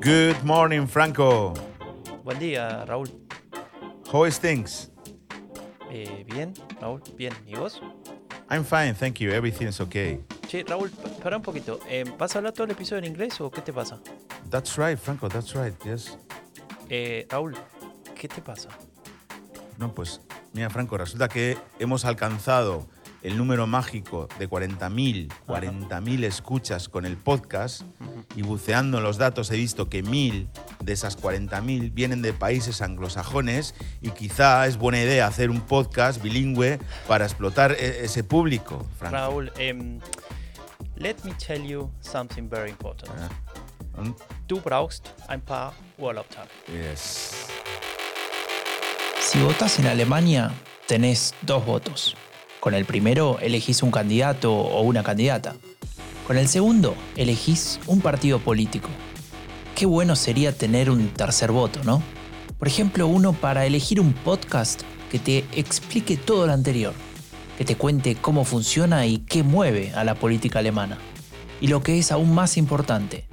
Good morning, Franco. Buen día, Raúl. How is things? Eh, bien, Raúl, bien. ¿Y vos? I'm fine, thank you. Everything's okay. Che, Raúl, pa- para un poquito. Eh, ¿Vas a hablar todo el episodio en inglés o qué te pasa? That's right, Franco, that's right, yes. Eh, Raúl, ¿qué te pasa? No, pues, mira, Franco, resulta que hemos alcanzado el número mágico de 40.000, 40.000 escuchas con el podcast y buceando en los datos he visto que 1.000 de esas 40.000 vienen de países anglosajones y quizá es buena idea hacer un podcast bilingüe para explotar e- ese público. Raúl, em, let me tell you something very important. Du brauchst ein paar Urlaubstage. yes. Si votás en Alemania, tenés dos votos. Con el primero elegís un candidato o una candidata. Con el segundo elegís un partido político. Qué bueno sería tener un tercer voto, ¿no? Por ejemplo, uno para elegir un podcast que te explique todo lo anterior, que te cuente cómo funciona y qué mueve a la política alemana. Y lo que es aún más importante,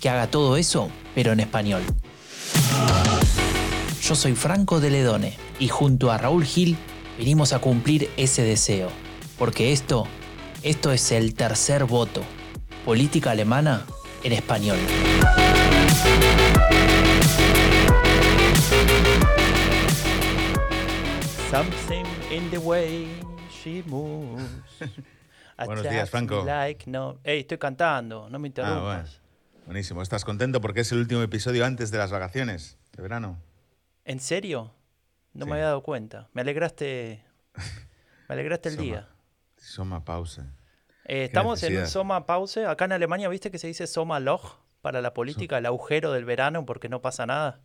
que haga todo eso, pero en español. Yo soy Franco de Ledone y junto a Raúl Gil vinimos a cumplir ese deseo. Porque esto, esto es el tercer voto. Política alemana en español. Something in the way she moves. Buenos días, Franco. Like no. Ey, estoy cantando, no me Ah, interrumpas. bueno. Buenísimo. ¿Estás contento porque es el último episodio antes de las vacaciones de verano? ¿En serio? No Sí. me había dado cuenta. Me alegraste. Me alegraste el Soma. día. Soma pausa. Eh, estamos en un. Soma Pause. Acá en Alemania, ¿viste que se dice Soma Loch para la política? El agujero del verano porque no pasa nada.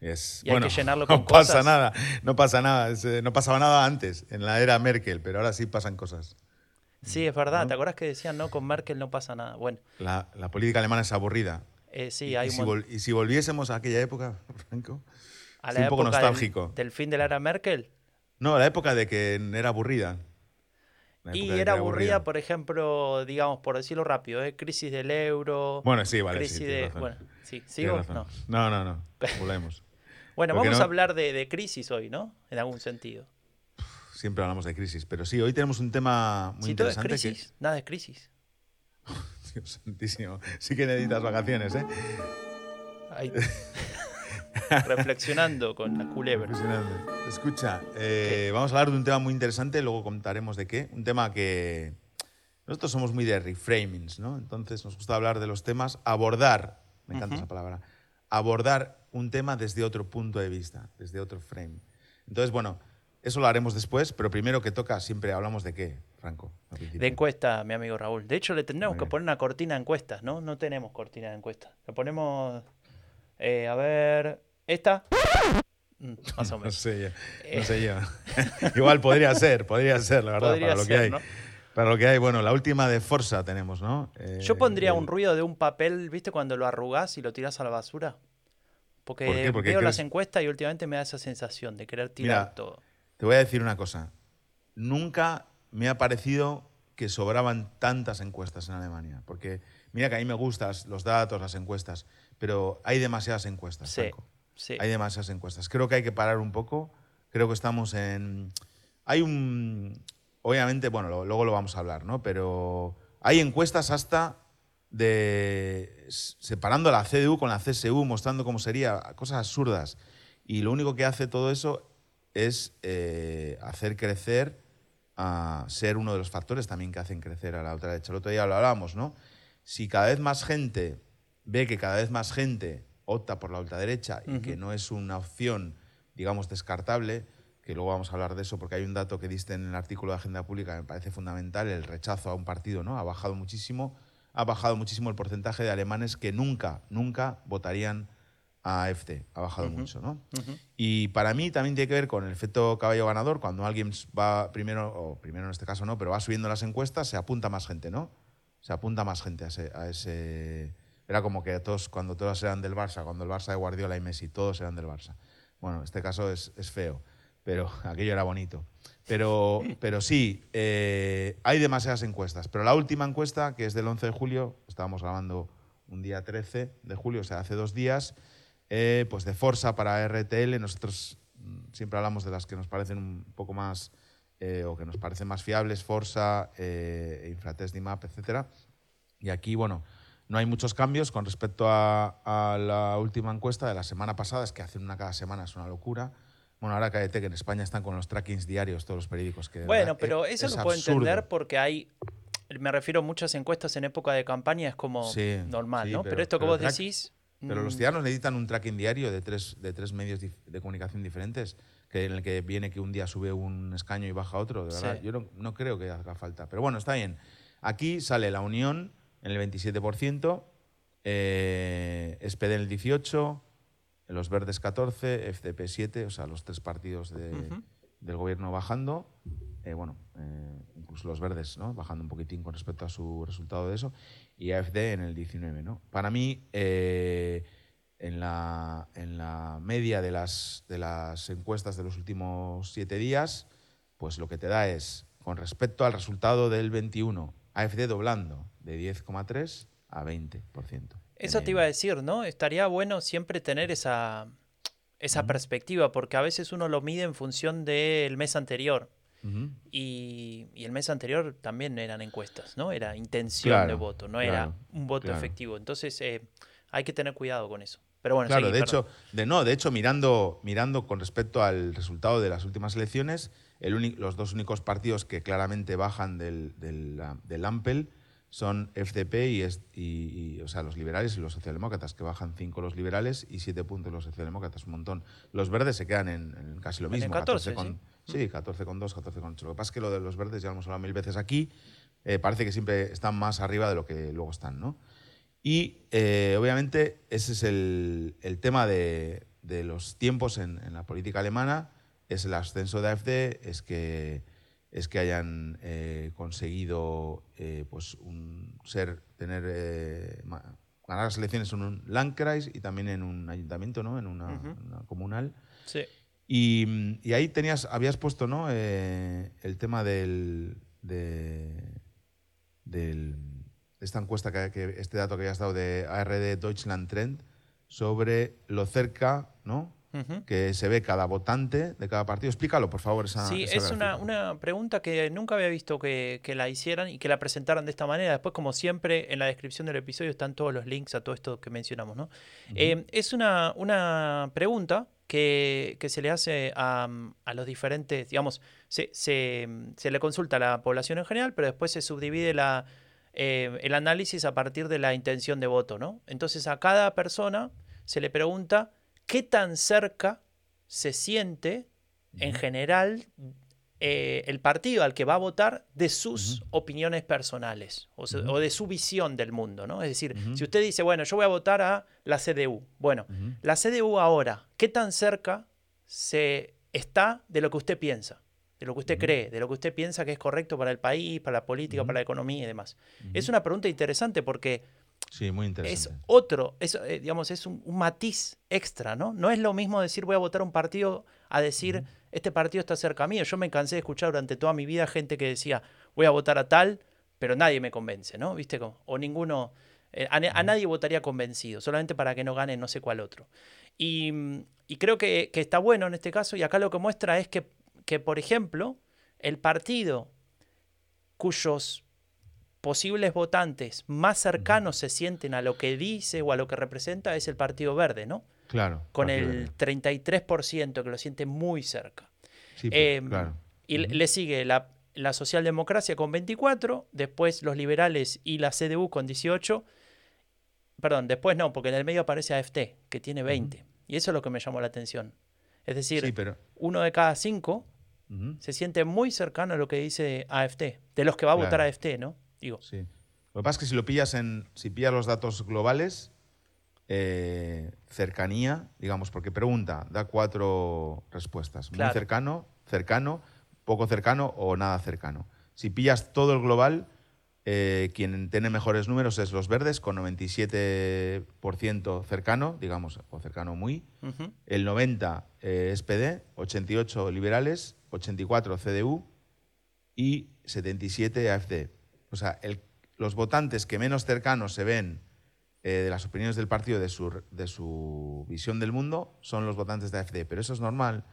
Yes. Y hay que llenarlo con no pasa cosas. nada, no pasa nada. Eh, no pasaba nada antes, en la era Merkel, pero ahora sí pasan cosas. Sí, es verdad. ¿No? ¿Te acuerdas que decían, no, con Merkel no pasa nada? Bueno, La, la política alemana es aburrida. eh, sí, y, hay y un si y si volviésemos a aquella época, Franco. A la un poco época del- nostálgico. Del, fin de la era Merkel. No, la época de que era aburrida. Y época era aburrida, por ejemplo, digamos, por decirlo rápido, ¿eh? crisis del euro. Bueno, sí, vale. crisis sí, de. razón. Bueno, sí, ¿sigo? No. No, no, no. Volvemos. Bueno, Porque vamos no- a hablar de, de crisis hoy, ¿no? En algún sentido. Siempre hablamos de crisis, pero sí, hoy tenemos un tema muy si todo es interesante crisis, nada es crisis. Dios santísimo. Sí que necesitas vacaciones, ¿eh? Ahí. Reflexionando con la culebra. Escucha, eh, vamos a hablar de un tema muy interesante, luego contaremos de qué. Un tema que nosotros somos muy de reframings, ¿no? Entonces nos gusta hablar de los temas, abordar, me encanta esa palabra, abordar un tema desde otro punto de vista, desde otro frame. Entonces, bueno, eso lo haremos después, pero primero que toca, siempre hablamos de qué, Franco. De encuesta, mi amigo Raúl. De hecho, le tendremos que poner una cortina de encuestas, ¿no? No tenemos cortina de encuestas. Le ponemos. eh, a ver. ¿Esta? Mm, Más o No menos. sé yo, no sé yo. Igual podría ser, podría ser, la verdad, Podría para lo que ser, hay. ¿no? Para lo que hay, bueno, la última de Forza tenemos, ¿no? Eh, Yo pondría el- un ruido de un papel, ¿viste? Cuando lo arrugás y lo tirás a la basura. Porque, ¿Por qué? Porque veo las crees- encuestas y últimamente me da esa sensación de querer tirar Mira, todo. Te voy a decir una cosa. Nunca me ha parecido que sobraban tantas encuestas en Alemania. Porque mira que a mí me gustan los datos, las encuestas, pero hay demasiadas encuestas. Sí, Franco. Hay demasiadas encuestas. Creo que hay que parar un poco. Creo que estamos en... Hay un... Obviamente, bueno, luego lo vamos a hablar, ¿no? Pero hay encuestas hasta de... separando la CDU con la CSU, mostrando cómo sería, cosas absurdas. Y lo único que hace todo eso es eh, hacer crecer, a ser uno de los factores también que hacen crecer a la ultraderecha. El otro día lo hablábamos, ¿no? Si cada vez más gente ve que cada vez más gente opta por la ultraderecha y que no es una opción, digamos, descartable, que luego vamos a hablar de eso porque hay un dato que diste en el artículo de Agenda Pública que me parece fundamental, el rechazo a un partido, ¿no? Ha bajado muchísimo, ha bajado muchísimo el porcentaje de alemanes que nunca, nunca votarían a AfD, ha bajado mucho, ¿no? Y para mí también tiene que ver con el efecto caballo ganador, cuando alguien va primero, o primero en este caso no, pero va subiendo las encuestas, se apunta más gente, ¿no? Se apunta más gente a ese... a ese- era como que todos, cuando todos eran del Barça, cuando el Barça de Guardiola y Messi, todos eran del Barça. Bueno, en este caso es, es feo, pero aquello era bonito. Pero, pero sí, eh, hay demasiadas encuestas. Pero la última encuesta, que es del 11 de julio, estábamos grabando un día 13 de julio, o sea, hace dos días, eh, pues de Forza para RTL. Nosotros mm, siempre hablamos de las que nos parecen un poco más, eh, o que nos parecen más fiables, Forza, eh, Infratest, DIMAP, etc. Y aquí, bueno, no hay muchos cambios con respecto a, a la última encuesta de la semana pasada, es que hacen una cada semana, es una locura. Bueno, ahora cállate que en España están con los trackings diarios todos los periódicos. Que Bueno, verdad, pero es- eso es lo puedo entender porque hay, me refiero a muchas encuestas en época de campaña, es como Sí, normal, sí, ¿no? Pero, pero- esto que pero vos track- decís... Pero los mm, ciudadanos necesitan un tracking diario de tres, de tres medios de comunicación diferentes, que en el que viene que un día sube un escaño y baja otro. De verdad, Sí. yo no, no creo que haga falta. Pero bueno, está bien. Aquí sale la Unión en el 27%, eh, SPD en el 18%, los Verdes 14%, FCP 7%, o sea, los tres partidos de- del gobierno bajando. Eh, bueno, eh, incluso los verdes, ¿no? Bajando un poquitín con respecto a su resultado de eso. Y AFD en el 19, ¿no? Para mí, eh, en, la, en la media de las, de las encuestas de los últimos siete días, pues lo que te da es, con respecto al resultado del 21, AFD doblando de 10,3 a 20%. Eso te iba a decir, ¿no? Estaría bueno siempre tener esa, esa perspectiva, porque a veces uno lo mide en función del mes anterior. Y, y el mes anterior también eran encuestas, ¿no? Era intención Claro, de voto, no claro, era un voto claro. efectivo. Entonces eh, hay que tener cuidado con eso. Pero bueno, Claro, seguí, de perdón. hecho, de, no, de hecho mirando, mirando con respecto al resultado de las últimas elecciones, el los dos únicos partidos que claramente bajan del, del, del Ampel son FDP y, es- y- y, o sea, los liberales y los socialdemócratas, que bajan cinco los liberales y siete puntos los socialdemócratas, un montón. Los verdes se quedan en, en casi lo En mismo, 14, con, sí, 14 con 2, 14 con 8. Lo que pasa es que lo de los verdes ya lo hemos hablado mil veces aquí, eh, parece que siempre están más arriba de lo que luego están, ¿no? Y eh, obviamente ese es el, el tema de, de los tiempos en, en la política alemana, es el ascenso de AfD, es que, es que hayan eh, conseguido eh, pues un, ser, tener, eh, ganar las elecciones en un Landkreis y también en un ayuntamiento, ¿no? en una, comunal. Sí. Y, y ahí tenías, habías puesto ¿no? El tema del, de, del- de esta encuesta, que, que- este dato que habías dado de ARD Deutschland Trend, sobre lo cerca ¿no? Que se ve cada votante de cada partido. Explícalo, por favor, esa Sí, esa es una, una pregunta que nunca había visto que, que la hicieran y que la presentaran de esta manera. Después, como siempre, en la descripción del episodio están todos los links a todo esto que mencionamos. ¿no? Eh, es una, una pregunta que, que se le hace a, a los diferentes, digamos, se, se- se le consulta a la población en general, pero después se subdivide la, eh, el análisis a partir de la intención de voto. ¿no? Entonces, a cada persona se le pregunta qué tan cerca se siente en general eh, el partido al que va a votar de sus opiniones personales o, se- o de su visión del mundo, ¿no? Es decir, si usted dice, bueno, yo voy a votar a la CDU, bueno, la CDU ahora, ¿qué tan cerca se está de lo que usted piensa? De lo que usted cree, de lo que usted piensa que es correcto para el país, para la política, para la economía y demás. Es una pregunta interesante porque Sí, muy es interesante. otro, es, eh, digamos, es un, un matiz extra, ¿no? No es lo mismo decir voy a votar a un partido a decir este partido está cerca mío. Yo me cansé de escuchar durante toda mi vida gente que decía voy a votar a tal, pero nadie me convence, ¿no? ¿Viste? O ninguno, eh, a, nadie votaría convencido, solamente para que no gane no sé cuál otro. Y, y creo que, que está bueno en este caso, y acá lo que muestra es que, que, por ejemplo, el partido cuyos posibles votantes más cercanos se sienten a lo que dice o a lo que representa es el Partido Verde, ¿no? Claro. Con el Verde. 33% que lo siente muy cerca. Sí, Eh, claro. Y le- le sigue la, la socialdemocracia con 24, después los liberales y la CDU con 18. Perdón, después no, porque en el medio aparece AFT, que tiene 20. Y eso es lo que me llamó la atención. Es decir, Sí, pero. uno de cada cinco se siente muy cercano a lo que dice AFT, de los que va a votar Claro. AFT, ¿no? Digo, Sí. Lo que pasa es que si lo pillas en. Si pillas los datos globales, eh, cercanía, digamos, porque pregunta, da cuatro respuestas. Muy cercano, cercano, poco cercano o nada cercano. Si pillas todo el global, eh, quien tiene mejores números es los verdes, con 97% cercano, digamos, o cercano muy. El 90 eh, es PD, 88 liberales, 84 CDU y 77 AFD. O sea, el- los votantes que menos cercanos se ven eh, de las opiniones del partido, de su, de su visión del mundo, son los votantes de AFD. Pero eso es normal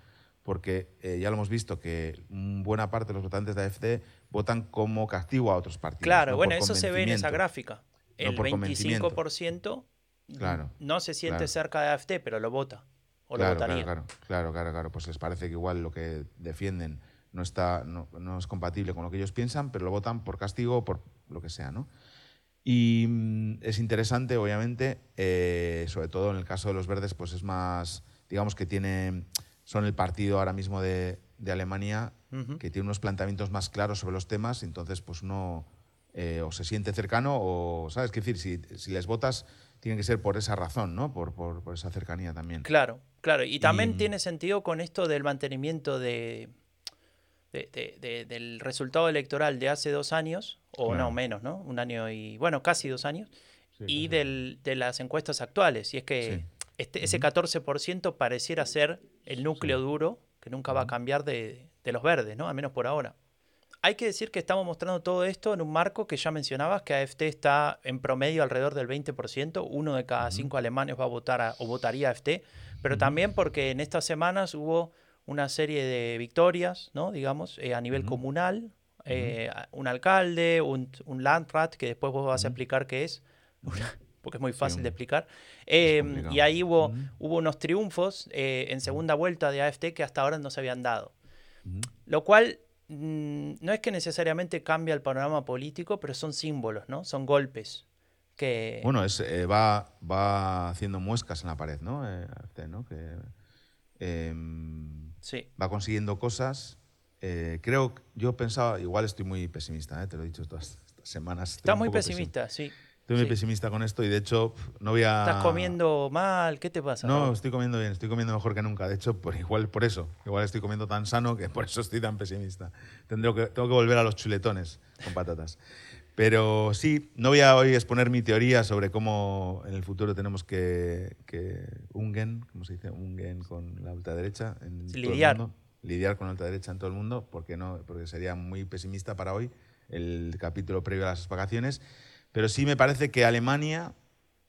porque eh, ya lo hemos visto que buena parte de los votantes de AFD votan como castigo a otros partidos. Claro, bueno, eso se ve en esa gráfica. El 25% claro, no se siente cerca de AFD, pero lo vota. O claro, lo votaría. Claro, claro, claro, claro. Pues les parece que igual lo que defienden no, está, no, es compatible con lo que ellos piensan, pero lo votan por castigo o por lo que sea, ¿no? Y mm, es interesante, obviamente, eh, sobre todo en el caso de los verdes, pues es más, digamos que tiene son el partido ahora mismo de, Alemania que tiene unos planteamientos más claros sobre los temas, entonces pues uno eh, o se siente cercano o, ¿sabes? qué decir, si, si, les votas, tiene que ser por esa razón, ¿no? Por, por, esa cercanía también. Claro, claro. Y también tiene sentido con esto del mantenimiento de, del resultado electoral de hace dos años, o no menos, ¿no? Un año y, bueno, casi dos años, y del, de las encuestas actuales. Y es que este, ese 14% pareciera ser el núcleo duro que nunca va a cambiar de, los verdes, ¿no? Al menos por ahora. Hay que decir que estamos mostrando todo esto en un marco que ya mencionabas, que AFT está en promedio alrededor del 20%, uno de cada cinco alemanes va a votar o votaría AFT, pero también porque en estas semanas hubo una serie de victorias, ¿no? digamos, eh, a nivel comunal, eh, un alcalde, un, un, landrat, que después vos vas a explicar qué es, porque es muy fácil de explicar. Em, y ahí hubo, hubo unos triunfos eh, en segunda vuelta de AFT que hasta ahora no se habían dado. Lo cual mm, no es que necesariamente cambia el panorama político, pero son símbolos, ¿no? Son golpes. Que... Bueno, es, eh, va, va haciendo muescas en la pared, ¿no? Eh, ¿no? Que, em, sí. Va consiguiendo cosas. creo, yo pensaba, igual estoy muy pesimista, te lo he dicho todas estas semanas. Está muy pesimista, sí. Estoy muy pesimista con esto y de hecho no voy a... ¿Estás comiendo mal? ¿Qué te pasa? No, estoy comiendo bien, estoy comiendo mejor que nunca. De hecho, por, igual por eso. Igual estoy comiendo tan sano que por eso estoy tan pesimista. Tendré que, tengo que volver a los chuletones con patatas. Pero sí, no voy a hoy exponer mi teoría sobre cómo en el futuro tenemos que, que ungen, ¿cómo se dice? Ungen con la ultraderecha. En lidiar. Todo el mundo, lidiar con la ultraderecha en todo el mundo, porque, no, porque sería muy pesimista para hoy el capítulo previo a las vacaciones. Pero sí me parece que Alemania,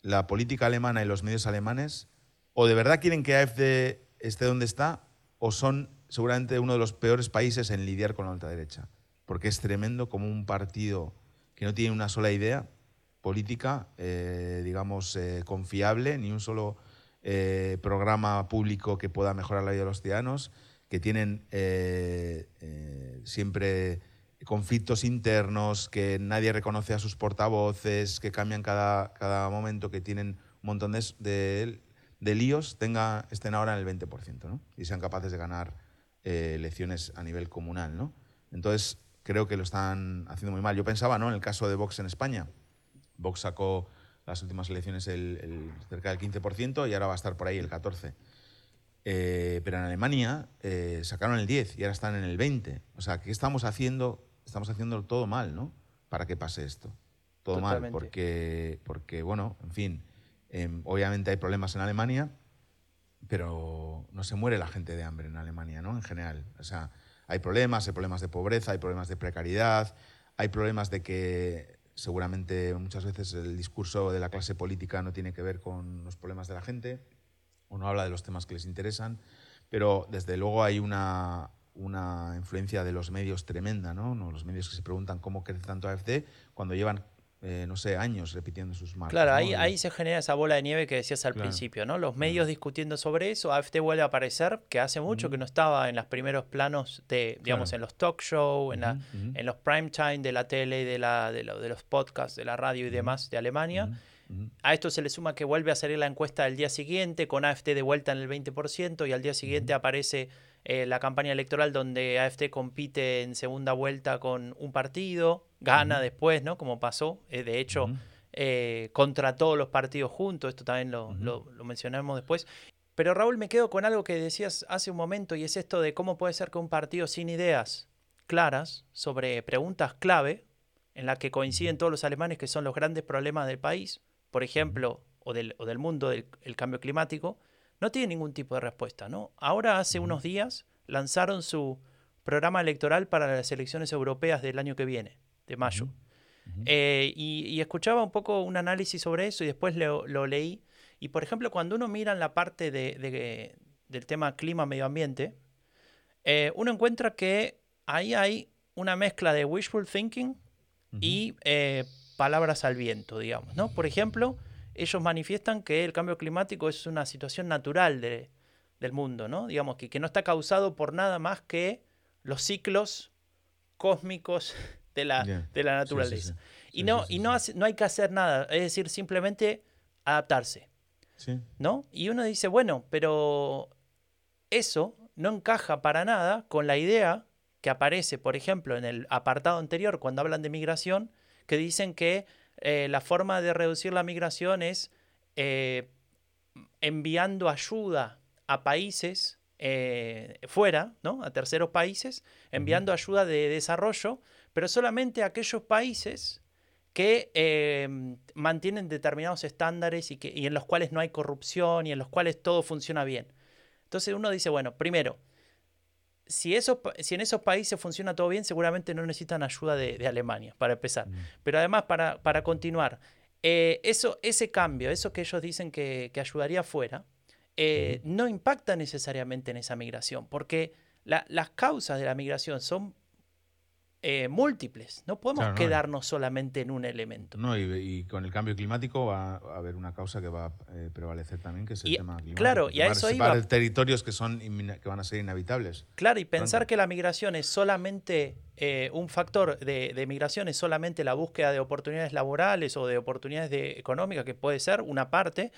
la política alemana y los medios alemanes, o de verdad quieren que AfD esté donde está, o son seguramente uno de los peores países en lidiar con la ultraderecha. Porque es tremendo como un partido que no tiene una sola idea política, eh, digamos, eh, confiable, ni un solo eh, programa público que pueda mejorar la vida de los ciudadanos, que tienen siempre conflictos internos, que nadie reconoce a sus portavoces, que cambian cada, cada momento, que tienen un montón de, de, líos, tenga, estén ahora en el 20%, ¿no? Y sean capaces de ganar elecciones a nivel comunal, ¿no? Entonces, creo que lo están haciendo muy mal. Yo pensaba, ¿no? En el caso de Vox en España. Vox sacó las últimas elecciones el, cerca del 15% y ahora va a estar por ahí el 14%. Eh, pero en Alemania eh, sacaron el 10 y ahora están en el 20. O sea, ¿qué estamos haciendo estamos haciendo todo mal, ¿no? Para que pase esto. Todo mal, porque, porque, bueno, en fin, em, obviamente hay problemas en Alemania, pero no se muere la gente de hambre en Alemania, ¿no? En general. O sea, hay problemas, hay problemas de pobreza, hay problemas de precariedad, hay problemas de que seguramente muchas veces el discurso de la clase política no tiene que ver con los problemas de la gente o no habla de los temas que les interesan, pero desde luego hay una, una influencia de los medios tremenda, ¿no? Los medios que se preguntan cómo crece tanto AFD cuando llevan, eh, no sé, años repitiendo sus marcas. Claro, ahí, ahí se genera esa bola de nieve que decías al principio, ¿no? Los medios discutiendo sobre eso, AFD vuelve a aparecer, que hace mucho que no estaba en los primeros planos de, digamos, en los talk shows, en, en, los prime time de la tele, de, la, de, de los podcasts, de la radio y demás de Alemania. A esto se le suma que vuelve a salir la encuesta del día siguiente, con AFD de vuelta en el 20%, y al día siguiente aparece eh, la campaña electoral donde AFT compite en segunda vuelta con un partido, gana después, ¿no? Como pasó, eh, de hecho, eh, contra todos los partidos juntos, esto también lo, lo, mencionamos después. Pero Raúl, me quedo con algo que decías hace un momento y es esto de cómo puede ser que un partido sin ideas claras sobre preguntas clave, en las que coinciden todos los alemanes que son los grandes problemas del país, por ejemplo, o del, o del mundo, del el cambio climático, no tiene ningún tipo de respuesta, ¿no? Ahora, hace unos días, lanzaron su programa electoral para las elecciones europeas del año que viene, de mayo. Eh, y, escuchaba un poco un análisis sobre eso y después lo, leí. Y por ejemplo, cuando uno mira en la parte de, del tema clima-medio ambiente, eh, uno encuentra que ahí hay una mezcla de wishful thinking y eh, palabras al viento, digamos. ¿no? Por ejemplo, ellos manifiestan que el cambio climático es una situación natural del mundo, ¿no? Digamos que, que no está causado por nada más que los ciclos cósmicos de la, de la naturaleza. y no, y no, no hay que hacer nada, es decir, simplemente adaptarse. ¿No? Y uno dice, bueno, pero eso no encaja para nada con la idea que aparece, por ejemplo, en el apartado anterior, cuando hablan de migración, que dicen que eh, la forma de reducir la migración es eh, enviando ayuda a países eh, fuera, ¿no? a terceros países, enviando ayuda de desarrollo, pero solamente a aquellos países que mantienen determinados estándares y, que, y en los cuales no hay corrupción y en los cuales todo funciona bien. Entonces uno dice, bueno, primero, si, si en esos países funciona todo bien, seguramente no necesitan ayuda de, Alemania, para empezar. Mm. Pero además, para, para continuar, eh, eso, ese cambio, eso que ellos dicen que, ayudaría afuera, eh, no impacta necesariamente en esa migración, porque las causas de la migración son eh, múltiples. No podemos quedarnos solamente en un elemento. No, y, con el cambio climático va a haber una causa que va a eh, prevalecer también, que es el tema climático. Claro, y a eso iba. territorios que, son, que van a ser inhabitables. Claro, y pensar que la migración es solamente eh, un factor de, migración, es solamente la búsqueda de oportunidades laborales o de oportunidades de, económicas, que puede ser una parte,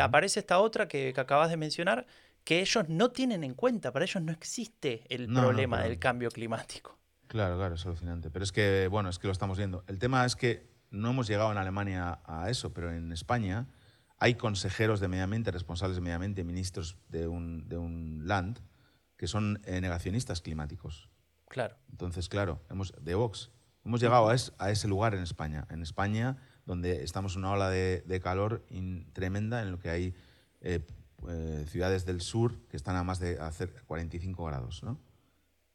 aparece esta otra que, acabas de mencionar, que ellos no tienen en cuenta, para ellos no existe el problema del cambio climático. Claro, claro, es alucinante. Pero es que, bueno, es que lo estamos viendo. El tema es que no hemos llegado en Alemania a eso, pero en España hay consejeros de medio ambiente, responsables de medio ambiente, ministros de un, de un land, que son eh, negacionistas climáticos. Claro. Entonces, claro, hemos, de Vox, hemos llegado a, a, ese lugar en España. En España, donde estamos en una ola de, de calor tremenda, en lo que hay eh, eh, ciudades del sur que están a más de hacer 45 grados, ¿no?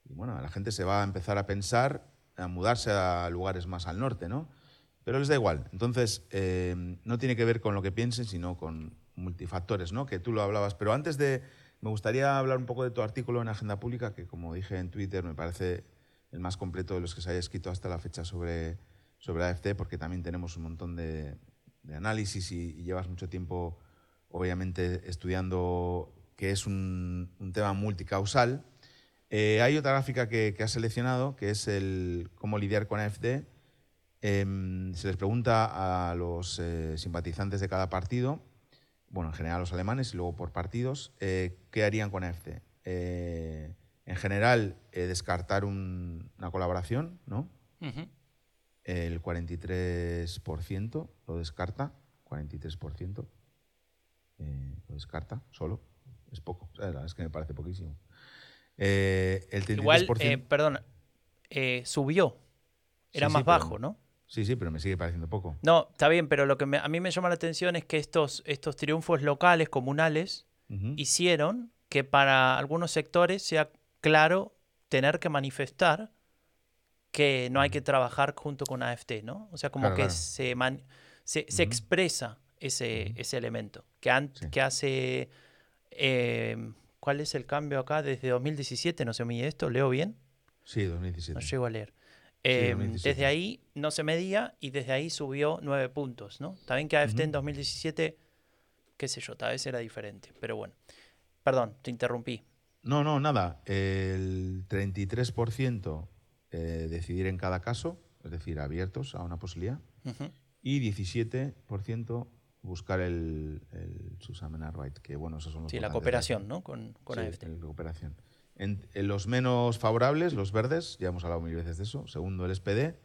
Y bueno, la gente se va a empezar a pensar a mudarse a lugares más al norte, ¿no? Pero les da igual. Entonces, eh, no tiene que ver con lo que piensen, sino con multifactores, ¿no? Que tú lo hablabas. Pero antes de... Me gustaría hablar un poco de tu artículo en Agenda Pública, que como dije en Twitter, me parece el más completo de los que se haya escrito hasta la fecha sobre, sobre AFT, porque también tenemos un montón de, análisis y, llevas mucho tiempo, obviamente, estudiando que es un, un tema multicausal eh, hay otra gráfica que, has seleccionado, que es el cómo lidiar con AFD. Em, se les pregunta a los eh, simpatizantes de cada partido, bueno, en general a los alemanes y luego por partidos, eh, qué harían con AFD. en general, descartar una colaboración, ¿no? El 43% lo descarta, 43% lo descarta solo. Es poco, es que me parece poquísimo. Eh, el Igual, eh, perdón, eh, subió. Era más bajo, ¿no? Sí, sí, pero me sigue pareciendo poco. No, está bien, pero lo que a mí me llama la atención es que estos, estos triunfos locales, comunales, hicieron que para algunos sectores sea claro tener que manifestar que no hay que trabajar junto con AFT, ¿no? O sea, como que se, se, expresa ese, ese elemento, que, que hace... ¿Cuál es el cambio acá desde 2017? ¿No se mide esto? ¿Leo bien? Sí, 2017. No llego a leer. Em, desde ahí no se medía y desde ahí subió nueve puntos, ¿no? También que AFT en 2017, qué sé yo, tal vez era diferente, pero bueno. Perdón, te interrumpí. No, no, nada. El 33% eh, decidir en cada caso, es decir, abiertos a una posibilidad, y 17% buscar el, el Right, que bueno, esos son los Sí, la cooperación, ¿no? Con, con sí, La cooperación. En, los menos favorables, los verdes, ya hemos hablado mil veces de eso. Segundo, el SPD.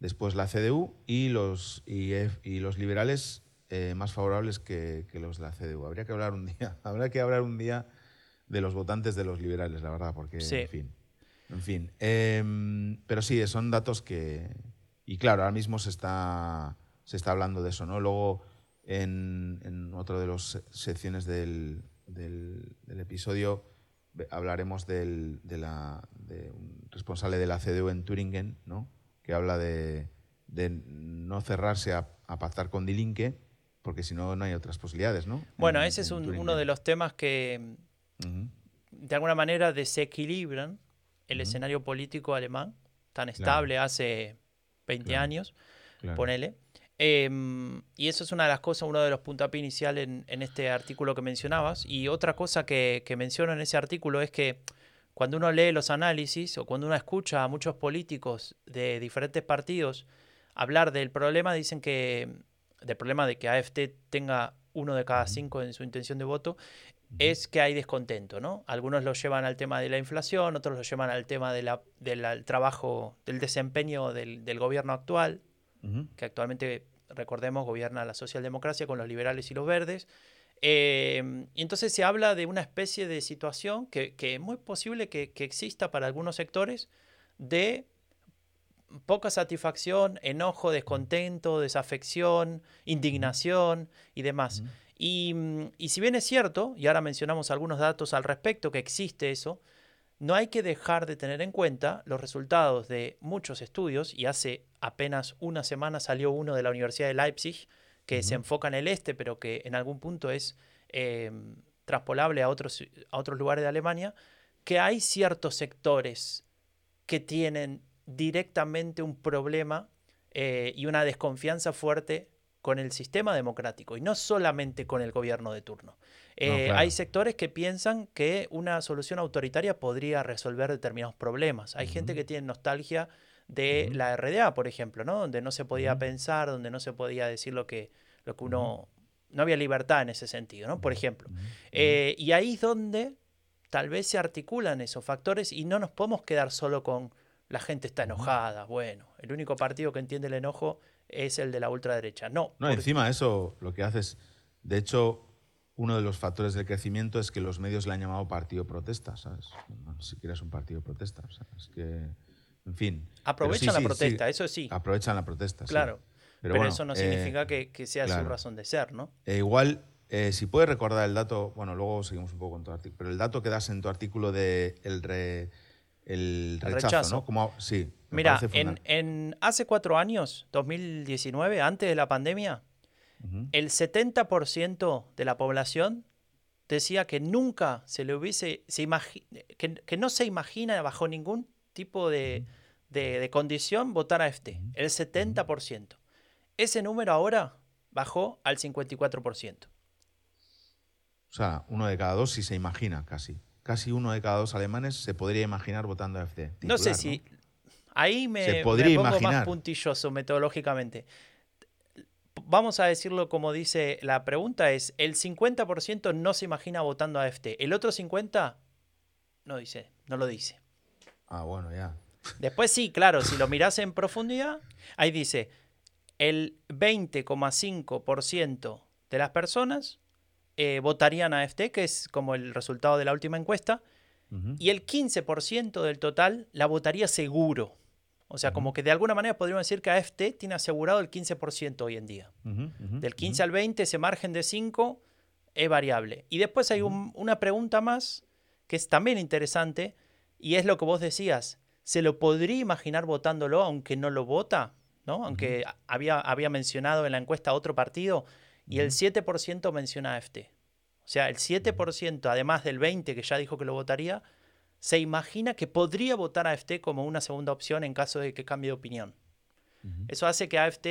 Después la CDU y los, y, y los liberales eh, más favorables que, que, los de la CDU. Habría que hablar un día, habría que hablar un día de los votantes de los liberales, la verdad, porque, en fin. En fin. Em, pero sí, son datos que. Y claro, ahora mismo se está, se está hablando de eso, ¿no? Luego en, en otra de las secciones del, del, episodio hablaremos del, de, la, de un responsable de la CDU en Turingen, ¿no? que habla de, de no cerrarse a, a pactar con Dilinque, porque si no, no hay otras posibilidades, ¿no? Bueno, En- ese es en un- Turingia. uno de los temas que Ujú. de alguna manera desequilibran el escenario político alemán, tan estable hace 20 Claro. años, Claro. ponele. Em, y eso es una de las cosas, uno de los puntapiés inicial en, en este artículo que mencionabas. Y otra cosa que, que menciono en ese artículo es que cuando uno lee los análisis o cuando uno escucha a muchos políticos de diferentes partidos hablar del problema, dicen que del problema de que AFT tenga uno de cada cinco en su intención de voto, es que hay descontento, ¿no? Algunos lo llevan al tema de la inflación, otros lo llevan al tema de la- del trabajo, del desempeño del, del gobierno actual, que actualmente, recordemos, gobierna la socialdemocracia con los liberales y los verdes. Eh, y entonces se habla de una especie de situación que, que es muy posible que, que exista para algunos sectores de poca satisfacción, enojo, descontento, desafección, indignación y demás. Y, mm, y si bien es cierto, y ahora mencionamos algunos datos al respecto, que existe eso, no hay que dejar de tener en cuenta los resultados de muchos estudios, y hace apenas una semana salió uno de la Universidad de Leipzig, que se enfoca en el este, pero que en algún punto es eh, traspolable a otros, a otros lugares de Alemania, que hay ciertos sectores que tienen directamente un problema eh, y una desconfianza fuerte con el sistema democrático y no solamente con el gobierno de turno. Eh, claro. Hay sectores que piensan que una solución autoritaria podría resolver determinados problemas. Hay gente que tiene nostalgia de la RDA, por ejemplo, ¿no? donde no se podía pensar, donde no se podía decir lo que, lo que uno... No había libertad en ese sentido, ¿no? Por ejemplo. Eh, y ahí es donde tal vez se articulan esos factores y no nos podemos quedar solo con la gente está enojada. Bueno, el único partido que entiende el enojo es el de la ultraderecha. No, No, porque- encima eso lo que hace es, de hecho, uno de los factores del crecimiento es que los medios le han llamado partido protesta, ¿sabes? No, ni siquiera es un partido protesta, o sea, es que, en fin. Aprovechan sí, la sí, protesta, sí, eso sí, Aprovechan la protesta, sí. claro. Pero, bueno, eso no eh, significa que, que sea su razón de ser, ¿no? Eh, igual, eh, si puedes recordar el dato, bueno, luego seguimos un poco con tu artículo, pero el dato que das en tu artículo de el, re- el rechazo, rechazo. ¿no? Como, sí, Mira, en, en hace cuatro años, 2019, antes de la pandemia, Ujú. el 70% de la población decía que nunca se le hubiese, se que, que no se imagina bajo ningún tipo de, de- de condición votar a FT. El 70%. Ese número ahora bajó al 54%. O sea, uno de cada dos si se imagina casi. Casi uno de cada dos alemanes se podría imaginar votando a AfD. no sé titular, si... Ahí me, Se me podría pongo más imaginar. puntilloso metodológicamente. Vamos a decirlo como dice la pregunta, es el 50% no se imagina votando a FT. El otro 50% no dice, no lo dice. Ah, bueno, ya. Después sí, claro, si lo miras en profundidad, ahí dice, el 20,5% de las personas eh, votarían a AFT, que es como el resultado de la última encuesta, y el 15% del total la votaría seguro. O sea, como que de alguna manera podríamos decir que AFT tiene asegurado el 15% hoy en día. Del 15 al 20, ese margen de 5 es variable. Y después hay un- una pregunta más que es también interesante y es lo que vos decías. ¿Se lo podría imaginar votándolo aunque no lo vota? ¿no? Aunque había, había mencionado en la encuesta otro partido y el 7% menciona AFT. O sea, el 7%, además del 20% que ya dijo que lo votaría, se imagina que podría votar a AFT como una segunda opción en caso de que cambie de opinión. Eso hace que AFT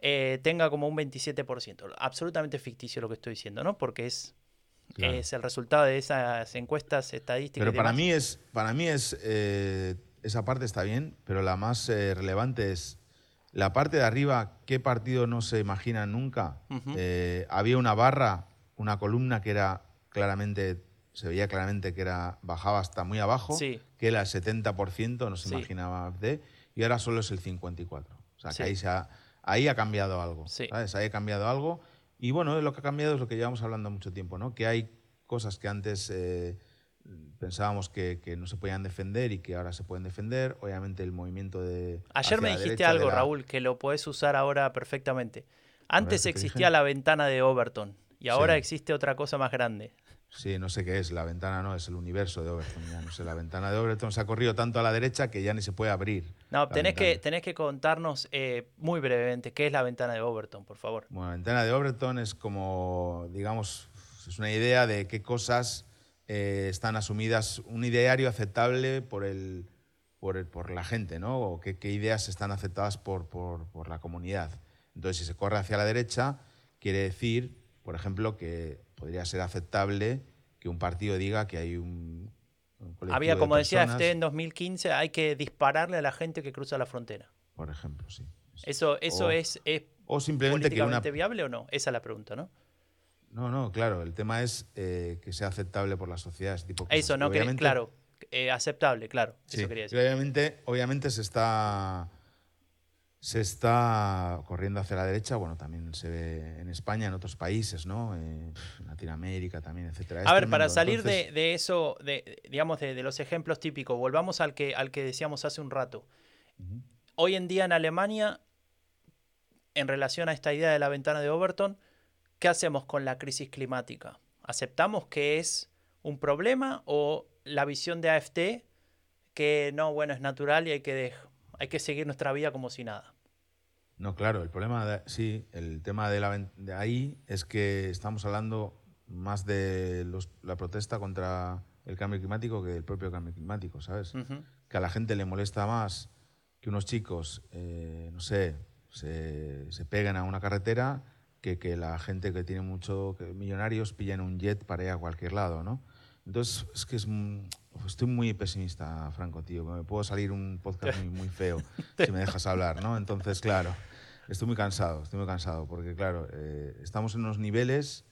eh, tenga como un 27%. Absolutamente ficticio lo que estoy diciendo, ¿no? Porque es, Claro. es el resultado de esas encuestas estadísticas. Pero y para mí es, para mí es eh, esa parte está bien, pero la más eh, relevante es la parte de arriba. ¿Qué partido no se imagina nunca? Eh, había una barra, una columna que era claramente, se veía claramente que era bajaba hasta muy abajo, Sí. que era el 70%, no se Sí. imaginaba AfD, y ahora solo es el 54. O sea, Sí. que ahí, se ha, ahí ha cambiado algo. Sí. ¿sabes? Ahí ha cambiado algo. Y bueno, lo que ha cambiado es lo que llevamos hablando mucho tiempo, ¿no? Que hay cosas que antes eh, pensábamos que, que no se podían defender y que ahora se pueden defender. Obviamente el movimiento de... Ayer me dijiste algo, la- Raúl, que lo puedes usar ahora perfectamente. Antes ¿qué te existía la ventana de Overton y ahora Sí. existe otra cosa más grande. Sí, no sé qué es, la ventana no, es el universo de Overton. Ya no sé, la ventana de Overton se ha corrido tanto a la derecha que ya ni se puede abrir. No, tenés que, tenés que contarnos eh, muy brevemente qué es la ventana de Overton, por favor. Bueno, la ventana de Overton es como, digamos, es una idea de qué cosas eh, están asumidas, un ideario aceptable por, el, por, el- por la gente, ¿no? O qué, qué ideas están aceptadas por, por- por la comunidad. Entonces, si se corre hacia la derecha, quiere decir, por ejemplo, que podría ser aceptable que un partido diga que hay un, Había, de como decía FT en 2015, hay que dispararle a la gente que cruza la frontera. Por ejemplo, sí. ¿Eso, eso O- es, es O simplemente que una políticamente viable o no? Esa es la pregunta, ¿no? No, no, claro, el tema es eh, que sea aceptable por la sociedad, ese tipo de cosas. Eso, no, que, claro, eh, aceptable, claro. Sí, Eso quería decir. obviamente, obviamente se está se está corriendo hacia la derecha, bueno, también se ve en España, en otros países, ¿no? Eh, en Latinoamérica también, etcétera. Es A ver, para salir Entonces, de, de eso, de, digamos, de, de los ejemplos típicos, volvamos al que, al que decíamos hace un rato. Hoy en día en Alemania, en relación a esta idea de la ventana de Overton, ¿qué hacemos con la crisis climática? ¿Aceptamos que es un problema o la visión de AFT que no, bueno, es natural y hay que, hay que seguir nuestra vida como si nada? No, claro, el problema, de, sí, el tema de, la, de ahí es que estamos hablando más de los- la protesta contra el cambio climático que del propio cambio climático, ¿sabes? Que a la gente le molesta más que unos chicos, eh, no sé, se, se peguen a una carretera que que la gente que tiene mucho, que millonarios pillen un jet para ir a cualquier lado, ¿no? Entonces, es que es, estoy muy pesimista, Franco, tío. Me puedo salir un podcast muy, muy feo si me dejas hablar, ¿no? Entonces, claro, estoy muy cansado, estoy muy cansado, porque, claro, eh, estamos en unos niveles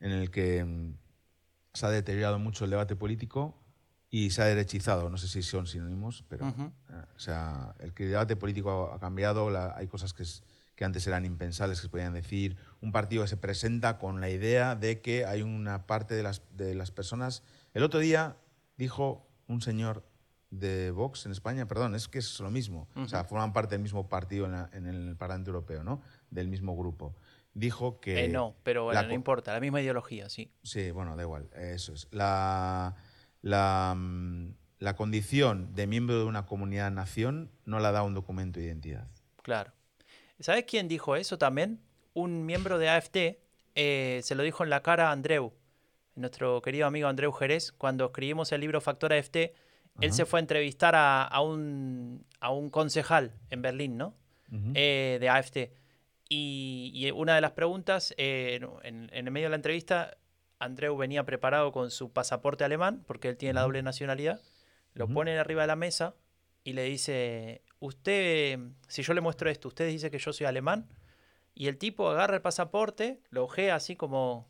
en el que mm, se ha deteriorado mucho el debate político y se ha derechizado. No sé si son sinónimos, pero Ujú. eh, o sea, el que el debate político ha, ha cambiado. la- hay cosas que, es- que antes eran impensables, que se podían decir. Un partido que se presenta con la idea de que hay una parte de las, de las personas. El otro día dijo un señor de Vox en España, perdón, es que es lo mismo. O sea, forman parte del mismo partido en, la- en el Parlamento Europeo, ¿no? Del mismo grupo. Dijo que. Eh, no, pero bueno, no importa, la misma ideología, sí. Sí, bueno, da igual, eso es. La, la, mm, la condición de miembro de una comunidad-nación no la da un documento de identidad. Claro. ¿Sabes quién dijo eso también? Un miembro de AFT eh, se lo dijo en la cara a Andreu, nuestro querido amigo Andreu Jerez, cuando escribimos el libro Factor AFT. Él se fue a entrevistar a, a un, a un concejal en Berlín, ¿no? Eh, de AFT. Y, y una de las preguntas, eh, en, en el medio de la entrevista, Andreu venía preparado con su pasaporte alemán, porque él tiene la doble nacionalidad, lo Ujú. pone arriba de la mesa y le dice, usted, si yo le muestro esto, usted dice que yo soy alemán, y el tipo agarra el pasaporte, lo ojea así como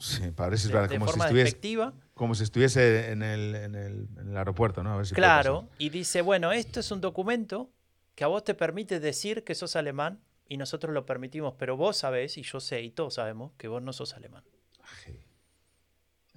Sí, parece de, verdad, de como, si estuviese, como si estuviese en el, en el, en el aeropuerto, ¿no? A ver si claro, y dice, bueno, esto es un documento que a vos te permite decir que sos alemán, y nosotros lo permitimos, pero vos sabés, y yo sé, y todos sabemos, que vos no sos alemán. Ah.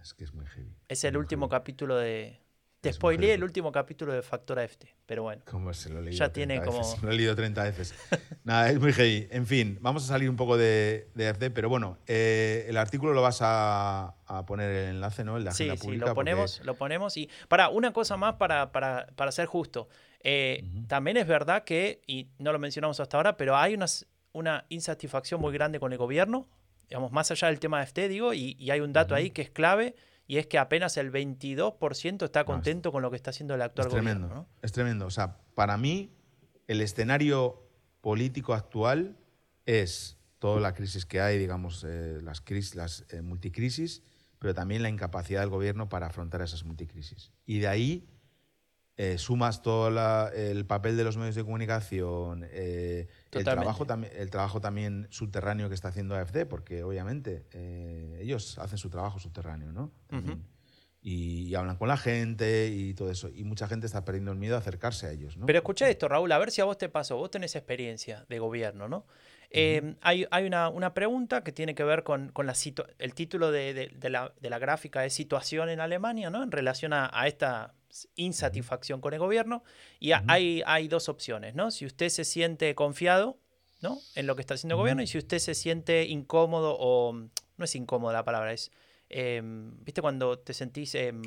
Es que es muy heavy. Es el muy último heavy. capítulo de... Te spoileé el último capítulo de Factor AFT, pero bueno. Como se lo he leído Ya tiene 30 veces, como- Lo he leído 30 veces. Nada, es muy heavy. En fin, vamos a salir un poco de, de AFD, pero bueno, eh, el artículo lo vas a, a poner el enlace, ¿no? En la Sí, agenda sí, pública. lo porque- ponemos, lo ponemos y... Para, una cosa más para, para, para ser justo. Eh, Ujú. También es verdad que, y no lo mencionamos hasta ahora, pero hay una, una insatisfacción muy grande con el gobierno, digamos, más allá del tema de FT, digo, y, y hay un dato Ujú. ahí que es clave, y es que apenas el 22% está es- contento con lo que está haciendo el actual Es tremendo, gobierno. ¿no? es tremendo. O sea, para mí, el escenario político actual es toda la crisis que hay, digamos, eh, las, crisis, las eh, multicrisis, pero también la incapacidad del gobierno para afrontar esas multicrisis. Y de ahí eh, sumas todo la- el papel de los medios de comunicación, eh, el, trabajo también, el trabajo también subterráneo que está haciendo AFD, porque obviamente eh, ellos hacen su trabajo subterráneo, ¿no? También. y, y hablan con la gente y todo eso. Y mucha gente está perdiendo el miedo a acercarse a ellos, ¿no? Pero escucha esto, Raúl, a ver si a vos te pasó. Vos tenés experiencia de gobierno, ¿no? Eh, hay hay una, una pregunta que tiene que ver con, con la el título de, de- de la, de la gráfica es situación en Alemania, ¿no? En relación a, a esta insatisfacción con el gobierno. Y a- hay, hay dos opciones, ¿no? Si usted se siente confiado, ¿no? En lo que está haciendo el gobierno y si usted se siente incómodo o... No es incómodo la palabra, es... em, ¿viste cuando te sentís... em,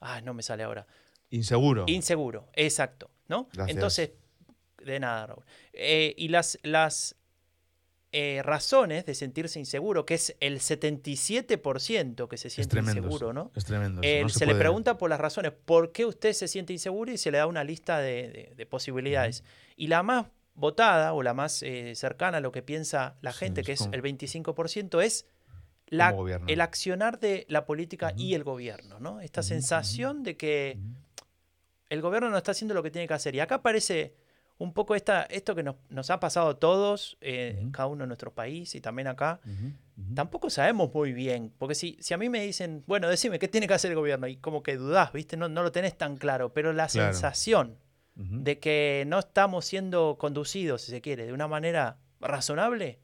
ah, no me sale ahora. Inseguro. Inseguro, exacto, ¿no? Gracias. Entonces, de nada, Raúl. Eh, y las, las eh, razones de sentirse inseguro, que es el 77% que se siente tremendo. inseguro, ¿no? Es tremendo. Eh, no se le pregunta por las razones, ¿por qué usted se siente inseguro? Y se le da una lista de, de- de posibilidades. Y la más votada o la más eh, cercana a lo que piensa la Sí, gente, es que es el 25%, es la- el accionar de la política y el gobierno, ¿no? Esta sensación de que el gobierno no está haciendo lo que tiene que hacer. Y acá aparece un poco esta, esto que nos, nos ha pasado a todos, eh, en cada uno de nuestro país y también acá. Tampoco sabemos muy bien, porque si, si a mí me dicen, bueno, decime, ¿qué tiene que hacer el gobierno? Y como que dudás, ¿viste? No, no lo tenés tan claro, pero la Claro. sensación de que no estamos siendo conducidos, si se quiere, de una manera razonable, es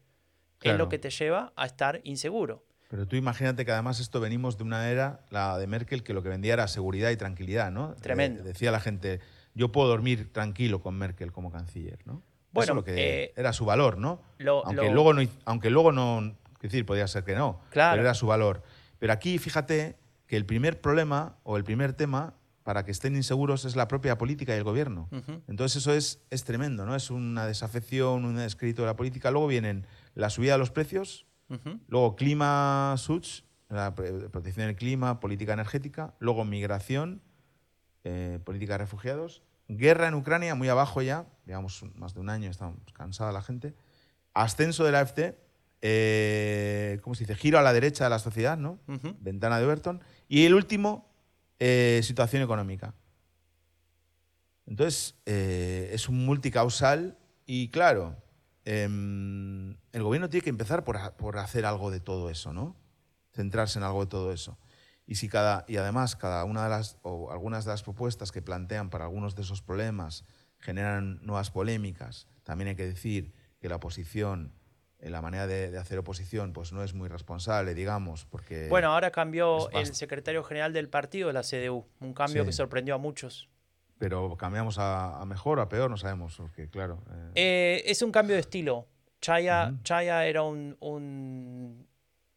Claro. lo que te lleva a estar inseguro. Pero tú imagínate que además esto venimos de una era, la de Merkel, que lo que vendía era seguridad y tranquilidad, ¿no? Tremendo. Eh, decía la gente, yo puedo dormir tranquilo con Merkel como canciller, ¿no? Bueno, Eso lo que eh, era su valor, ¿no? lo- aunque, lo- Luego no, aunque luego no, es decir, podía ser que no, Claro. pero era su valor. Pero aquí, fíjate que el primer problema o el primer tema para que estén inseguros es la propia política y el gobierno. Entonces eso es, es tremendo, ¿no? Es una desafección, un descrédito de la política. Luego vienen la subida de los precios. Luego clima SUTS, la protección del clima, política energética. Luego migración, eh, política de refugiados. Guerra en Ucrania, muy abajo ya, digamos más de un año, estamos cansada la gente. Ascenso de la AFD, eh, ¿cómo se dice? Giro a la derecha de la sociedad, ¿no? Ventana de Overton. Y el último, eh, situación económica. Entonces, eh, es un multicausal y claro, em, el gobierno tiene que empezar por, por hacer algo de todo eso, ¿no? Centrarse en algo de todo eso. Y, si cada, y además, cada una de las, o algunas de las propuestas que plantean para algunos de esos problemas generan nuevas polémicas, también hay que decir que la oposición, la manera de, de hacer oposición, pues no es muy responsable, digamos, porque... Bueno, ahora cambió el secretario general del partido de la CDU, un cambio Sí. que sorprendió a muchos. Pero cambiamos a, a mejor o a peor, no sabemos, porque claro... eh, Eh, es un cambio de estilo. Chaya, Ujú. Chaya era un, un,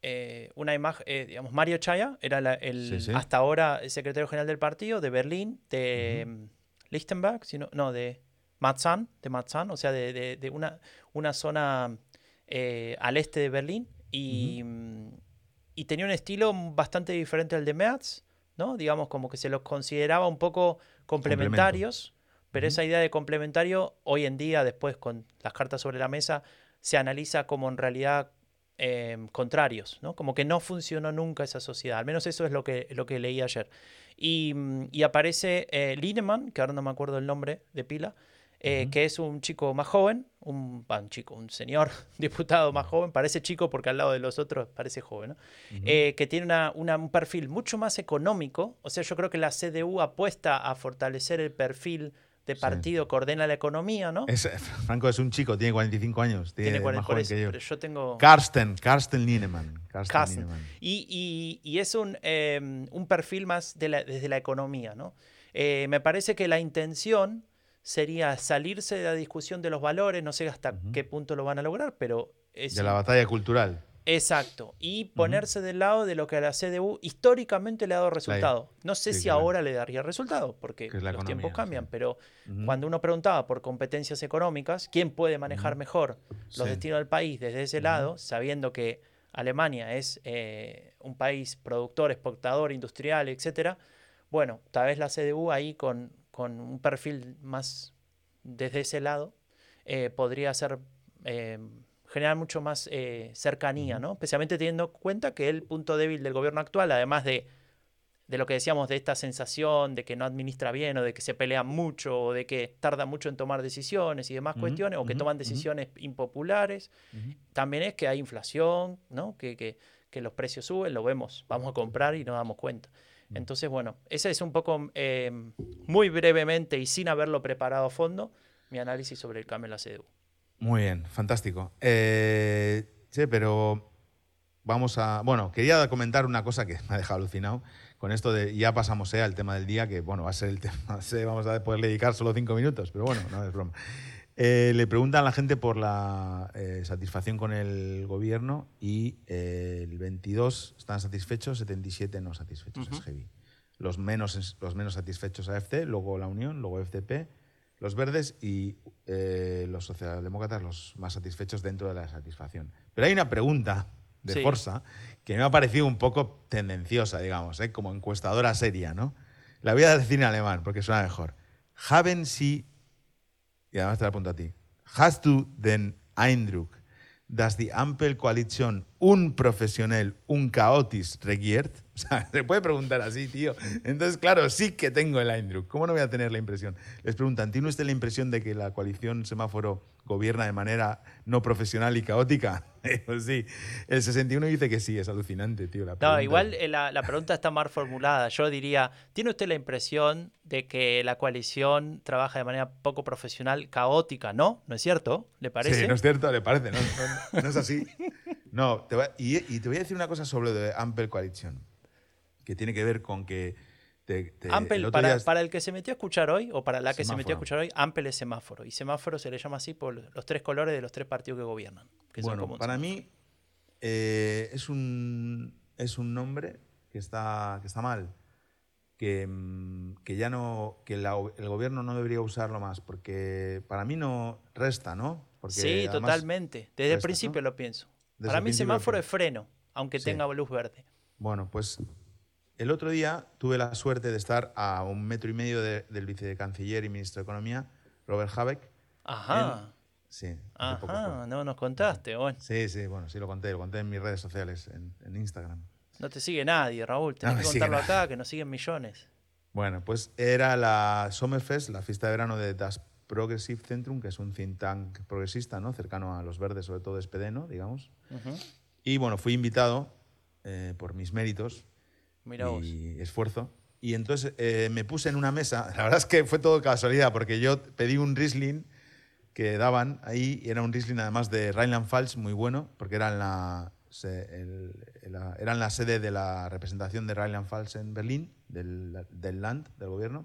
eh, una imagen, eh, digamos, Mario Chaya era la- el, Sí, sí. hasta ahora el secretario general del partido de Berlín, de mm, Lichtenberg, sino, no, de Marzahn, de Marzahn, o sea, de, de- de una, una zona eh, al este de Berlín y, mm, y tenía un estilo bastante diferente al de Merz, ¿no? Digamos, como que se los consideraba un poco complementarios, pero esa idea de complementario hoy en día, después con las cartas sobre la mesa, se analiza como en realidad eh, contrarios, ¿no? Como que no funcionó nunca esa sociedad, al menos eso es lo que, lo que leí ayer. Y, mm, y aparece eh, Lineman, que ahora no me acuerdo el nombre de pila, eh, que es un chico más joven, un, va, un chico, un señor diputado más joven, parece chico porque al lado de los otros parece joven, eh, que tiene una- una- un perfil mucho más económico. O sea, yo creo que la CDU apuesta a fortalecer el perfil de Sí. partido que ordena la economía, ¿no? Es- Franco es un chico, tiene 45 años, tiene, Tiene más joven que yo. pero yo tengo... Karsten, Karsten Lineman. Karsten Carsten. Lineman. Y, y- y es un, eh, un perfil más de la- desde la economía, ¿no? Eh, me parece que la intención sería salirse de la discusión de los valores, no sé hasta qué punto lo van a lograr, pero es De la batalla cultural. Exacto. Y ponerse del lado de lo que a la CDU históricamente le ha dado resultado. No sé sí, si claro. ahora le daría resultado, porque los economía, tiempos cambian, sí. pero cuando uno preguntaba por competencias económicas, ¿quién puede manejar mejor los Sí. destinos del país desde ese lado, sabiendo que Alemania es eh, un país productor, exportador, industrial, etcétera? Bueno, tal vez la CDU ahí con, con un perfil más desde ese lado eh, podría ser eh, generar mucho más eh, cercanía, ¿no? Especialmente teniendo en cuenta que el punto débil del gobierno actual, además de, de lo que decíamos de esta sensación de que no administra bien o de que se pelea mucho o de que tarda mucho en tomar decisiones y demás cuestiones o que toman decisiones impopulares, también es que hay inflación, ¿no? Que, que- que los precios suben, lo vemos, vamos a comprar y nos damos cuenta. Entonces, bueno, ese es un poco, eh, muy brevemente y sin haberlo preparado a fondo, mi análisis sobre el cambio en la CDU. Muy bien, fantástico. Eh, sí, pero vamos a. Bueno, quería comentar una cosa que me ha dejado alucinado. Con esto de. Ya pasamos eh, al tema del día, que bueno, va a ser el tema. vamos a poder dedicar solo cinco minutos, pero bueno, no es broma. Eh, le preguntan a la gente por la eh, satisfacción con el gobierno y eh, el 22 están satisfechos, 77 no satisfechos. Es heavy. Los menos, los menos satisfechos AFC, luego la Unión, luego FDP, los verdes y eh, los socialdemócratas los más satisfechos dentro de la satisfacción. Pero hay una pregunta de Sí. Forza que me ha parecido un poco tendenciosa, digamos, ¿eh? como encuestadora seria, ¿no? La voy a decir en alemán porque suena mejor. Haben Sie, y además te la apunto a ti, hast du den Eindruck, dass die Ampel-Koalition unprofessionell, unchaotisch regiert? O sea, se puede preguntar así, tío. Entonces, claro, sí que tengo el Eindruck. ¿Cómo no voy a tener la impresión? Les preguntan, ¿tiene usted la impresión de que la coalición semáforo gobierna de manera no profesional y caótica? pues sí. El 61 dice que sí, es alucinante, tío. La No, pregunta. igual eh, la, la pregunta está mal formulada. Yo diría, ¿tiene usted la impresión de que la coalición trabaja de manera poco profesional, caótica? ¿No? ¿No es cierto? ¿Le parece? Sí, no es cierto, le parece, no, no- no es así. No, te y, y te voy a decir una cosa sobre lo de Ampel Coalition, que tiene que ver con que... te- te- Ampel, el para, para el que se metió a escuchar hoy, o para la que se metió a escuchar hoy, Ampel es semáforo. Y semáforo se le llama así por los tres colores de los tres partidos que gobiernan. que son bueno, un para semáforo. mí eh, es, un, es un nombre que está, que está mal, que, mm, que ya no, que la- el gobierno no debería usarlo más, porque para mí no resta, ¿no? Porque Sí, totalmente. Desde el resta, principio ¿no? lo pienso. Desde para el mí semáforo es freno, aunque Sí. tenga luz verde. Bueno, pues el otro día tuve la suerte de estar a un metro y medio de- del vicecanciller y ministro de Economía, Robert Habeck. Ajá. Sí, hace poco Ajá, no nos contaste. Bueno, Sí, sí, bueno, sí lo conté, lo conté en mis redes sociales, en, en Instagram. no te sigue nadie, Raúl. Tenés No que contarlo nadie. acá, que nos siguen millones. Bueno, pues era la Sommerfest, la fiesta de verano de Das Progressive Centrum, que es un think tank progresista, ¿no? Cercano a los verdes, sobre todo SPD, ¿no? Digamos. Ujú. Y bueno, fui invitado eh, por mis méritos Mira vos. esfuerzo. Y entonces eh, me puse en una mesa, la verdad es que fue todo casualidad, porque yo pedí un Riesling que daban ahí, y era un Riesling además de Rheinland-Pfalz, muy bueno, porque era en la, se- el- en la sede de la representación de Rheinland-Pfalz en Berlín, del, del Land, del gobierno,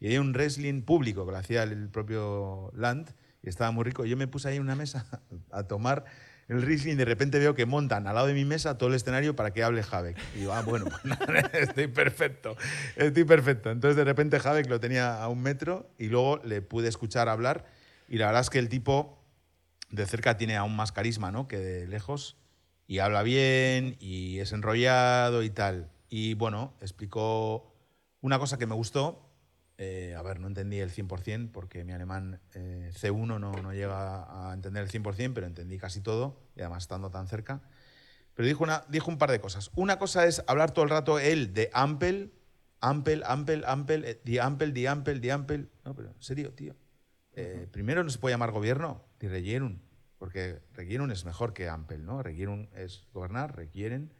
y había un Riesling público que lo hacía el propio Land, y estaba muy rico. Yo me puse ahí en una mesa a tomar el Riesling de repente veo que montan al lado de mi mesa todo el escenario para que hable Habeck. Y digo, ah, bueno, estoy perfecto, estoy perfecto. Entonces de repente Habeck lo tenía a un metro y luego le pude escuchar hablar y la verdad es que el tipo de cerca tiene aún más carisma, ¿no? Que de lejos y habla bien y es enrollado y tal. Y bueno, explicó una cosa que me gustó. Eh, a ver, no entendí el 100% porque mi alemán eh, C1 no, no llega a entender el 100%, pero entendí casi todo, y además estando tan cerca. Pero dijo, una, dijo un par de cosas. Una cosa es hablar todo el rato él de Ampel, Ampel, Ampel, Ampel, eh, die Ampel, die Ampel, die Ampel. No, pero en serio, tío. Eh, Primero no se puede llamar gobierno, die Regierung, porque Regierung es mejor que Ampel, ¿no? Regierung es gobernar, requieren,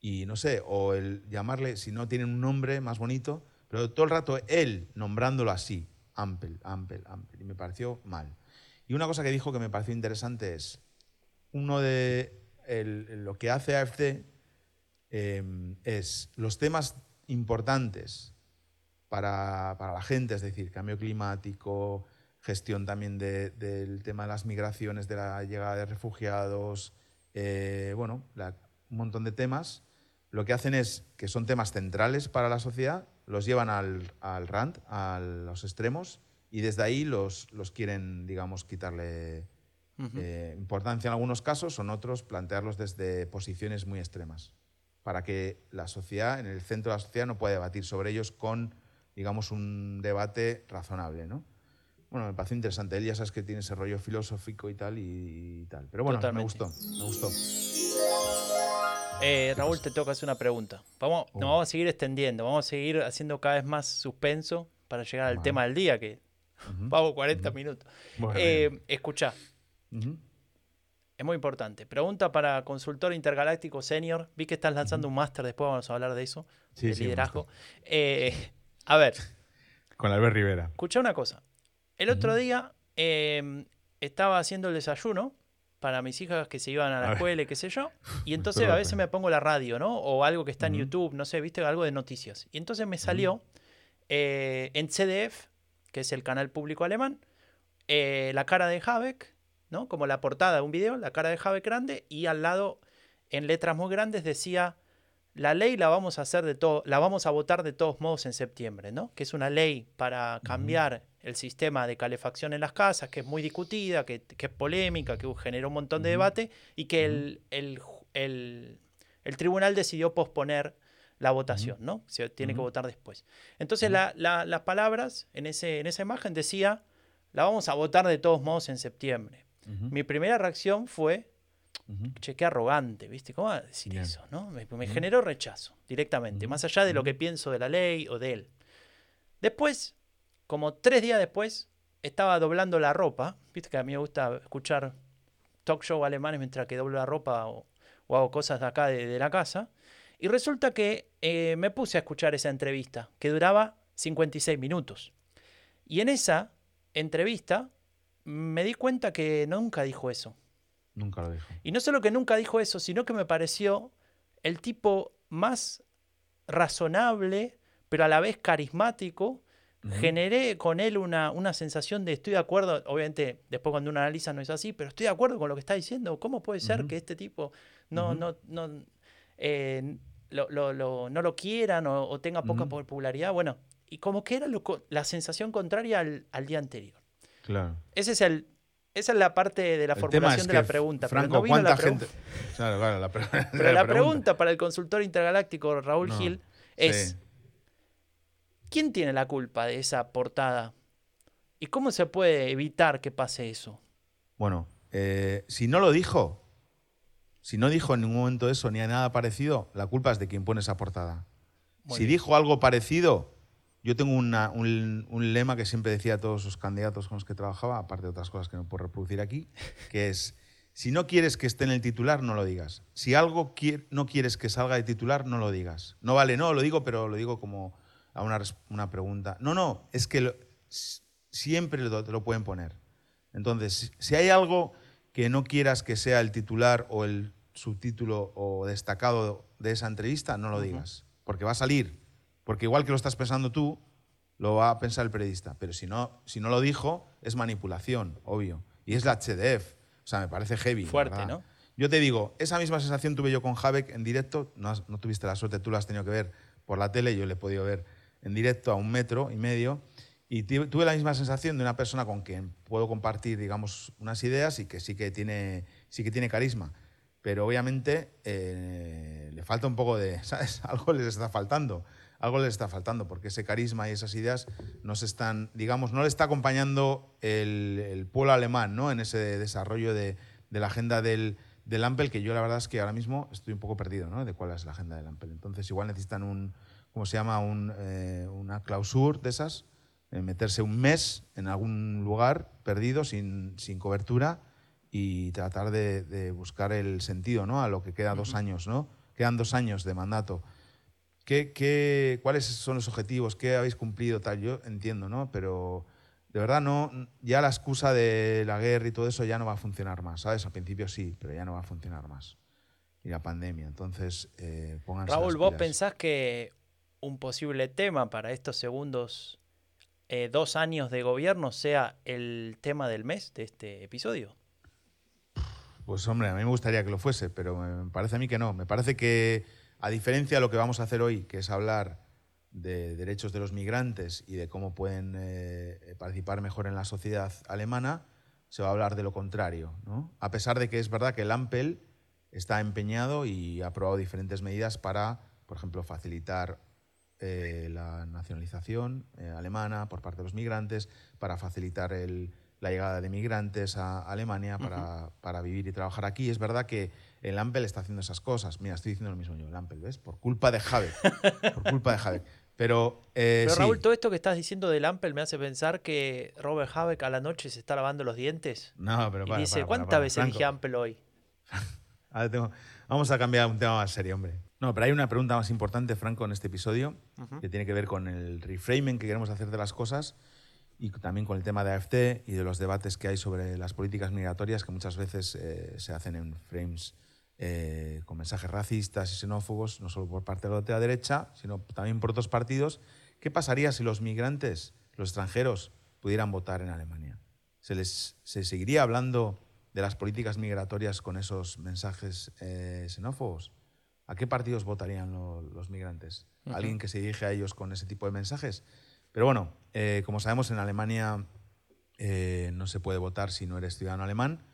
y no sé, o el llamarle, si no tienen un nombre más bonito, pero todo el rato él nombrándolo así, Ampel, Ampel, Ampel, y me pareció mal. Y una cosa que dijo que me pareció interesante es, uno de lo que hace AFC eh, es los temas importantes para, para la gente, es decir, cambio climático, gestión también de- del tema de las migraciones, de la llegada de refugiados, eh, bueno, un montón de temas. Lo que hacen es que son temas centrales para la sociedad, los llevan al, al rand, a los extremos, y desde ahí los, los quieren, digamos, quitarle Ujú. eh, importancia en algunos casos, o en otros plantearlos desde posiciones muy extremas, para que la sociedad, en el centro de la sociedad, no pueda debatir sobre ellos con, digamos, un debate razonable, ¿no? Bueno, me pareció interesante. Él ya sabes que tiene ese rollo filosófico y tal, y, y tal. Pero bueno, Totalmente. me gustó, me gustó. Eh, Raúl, te toca hacer una pregunta. Vamos, nos Oh. vamos a seguir extendiendo, vamos a seguir haciendo cada vez más suspenso para llegar al tema del día, que Ujú. vamos 40 minutos. Bueno, Eh, escuchá, es muy importante. Pregunta para consultor intergaláctico senior. Vi que estás lanzando un máster, después vamos a hablar de eso, Sí, de sí, liderazgo. Eh, a ver, Con Albert Rivera. escucha una cosa. El otro día eh, estaba haciendo el desayuno para mis hijas que se iban a la escuela y qué sé yo. Y entonces a veces me pongo la radio, ¿no? O algo que está en. YouTube, no sé, viste, algo de noticias. Y entonces me salió eh, en CDF, que es el canal público alemán, eh, la cara de Habeck, ¿no? Como la portada de un video, la cara de Habeck grande, y al lado, en letras muy grandes, decía la ley la vamos a hacer de todo, la vamos a votar de todos modos en septiembre, ¿no? Que es una ley para cambiar el sistema de calefacción en las casas, que es muy discutida, que, que es polémica, que generó un montón de debate y que el, el, el, el, tribunal decidió posponer la votación, ¿no? Se tiene que votar después. Entonces la, la, las palabras en, ese, en esa imagen decía, la vamos a votar de todos modos en septiembre. Mi primera reacción fue, Che, qué arrogante, ¿viste? ¿Cómo va a decir eso? ¿no? Me, generó rechazo directamente, más allá de lo que pienso de la ley o de él. Después, como tres días después, estaba doblando la ropa. Viste que a mí me gusta escuchar talk show alemanes mientras que doblo la ropa o, hago cosas de acá de, la casa. Y resulta que eh, me puse a escuchar esa entrevista, que duraba 56 minutos. Y en esa entrevista me di cuenta que nunca dijo eso. Nunca lo dijo. Y no solo que nunca dijo eso, sino que me pareció el tipo más razonable, pero a la vez carismático. Generé con él una, una, sensación de estoy de acuerdo, obviamente después cuando uno analiza no es así, pero estoy de acuerdo con lo que está diciendo. ¿Cómo puede ser que este tipo no, no, no, eh, lo, lo, no lo quieran o, tenga poca popularidad? Bueno, y como que era la sensación contraria al, al día anterior. Claro. Ese es el, esa es la parte de la formulación de la pregunta. Franco, ¿cuánta gente? Claro, claro, la, pero la, pregunta. para el consultor intergaláctico Raúl Gil es: ¿quién tiene la culpa de esa portada? ¿Y cómo se puede evitar que pase eso? Bueno, eh, si no lo dijo, si no dijo en ningún momento eso ni a nada parecido, la culpa es de quien pone esa portada. si dijo algo parecido, yo tengo un, lema que siempre decía a todos los candidatos con los que trabajaba, aparte de otras cosas que no puedo reproducir aquí, que es, si no quieres que esté en el titular, no lo digas. Si algo no quieres que salga de titular, no lo digas. No vale, no, lo digo, pero lo digo como a una, pregunta. No, no, es que siempre te lo pueden poner. Entonces, si hay algo que no quieras que sea el titular o el subtítulo o destacado de esa entrevista, no lo digas, porque va a salir porque igual que lo estás pensando tú, lo va a pensar el periodista. Pero si no, si no lo dijo, es manipulación, obvio. Y es la HDF. O sea, me parece heavy. Fuerte, ¿no? Yo te digo, esa misma sensación tuve yo con Javek en directo. No, no, tuviste la suerte, tú lo has tenido que ver por la tele, yo le he podido ver en directo a un metro y medio. Y tuve la misma sensación de una persona con quien puedo compartir, digamos, unas ideas y que sí que tiene, sí que tiene carisma. Pero obviamente eh, le falta un poco de, ¿sabes? Algo les está faltando algo le está faltando, porque ese carisma y esas ideas nos están, digamos, no le está acompañando el, pueblo alemán ¿no? en ese desarrollo de, la agenda del, del, Ampel, que yo la verdad es que ahora mismo estoy un poco perdido ¿no? de cuál es la agenda del Ampel. Entonces igual necesitan un, ¿cómo se llama? Un, eh, una clausura de esas, eh, meterse un mes en algún lugar perdido, sin, sin cobertura, y tratar de, buscar el sentido ¿no? a lo que queda dos años, ¿no? Quedan dos años de mandato. ¿Qué, cuáles son los objetivos? ¿Qué habéis cumplido? Tal? Yo entiendo, ¿no? Pero de verdad no, ya la excusa de la guerra y todo eso ya no va a funcionar más, ¿sabes? Al principio sí, pero ya no va a funcionar más. Y la pandemia, entonces eh, pónganse Raúl, ¿vos pensás que un posible tema para estos segundos eh, dos años de gobierno sea el tema del mes de este episodio? Pues hombre, a mí me gustaría que lo fuese, pero me parece a mí que no. Me parece que a diferencia de lo que vamos a hacer hoy, que es hablar de derechos de los migrantes y de cómo pueden eh, participar mejor en la sociedad alemana, se va a hablar de lo contrario. A pesar de que es verdad que el Ampel está empeñado y ha aprobado diferentes medidas para, por ejemplo, facilitar eh, la nacionalización eh, alemana por parte de los migrantes, para facilitar la llegada de migrantes a Alemania para, para, vivir y trabajar aquí. Es verdad que el Ampel está haciendo esas cosas. Mira, estoy diciendo lo mismo yo, el Ampel, ¿ves? Por culpa de Javier. por culpa de Javier. Pero, eh, Pero Raúl, todo esto que estás diciendo del Ampel me hace pensar que Robert Habeck a la noche se está lavando los dientes. No, pero para, Y dice, ¿cuántas veces dije Ampel hoy? Vamos a cambiar un tema más serio, hombre. No, pero hay una pregunta más importante, Franco, en este episodio, que tiene que ver con el reframing que queremos hacer de las cosas y también con el tema de AFT y de los debates que hay sobre las políticas migratorias que muchas veces eh, se hacen en frames eh, con mensajes racistas y xenófobos, no solo por parte de la derecha, sino también por otros partidos. ¿Qué pasaría si los migrantes, los extranjeros, pudieran votar en Alemania? ¿Se, les, ¿Se seguiría hablando de las políticas migratorias con esos mensajes eh, xenófobos? ¿A qué partidos votarían los migrantes? ¿Alguien que se dirige a ellos con ese tipo de mensajes? Pero bueno, eh, como sabemos, en Alemania no se puede votar si no eres ciudadano alemán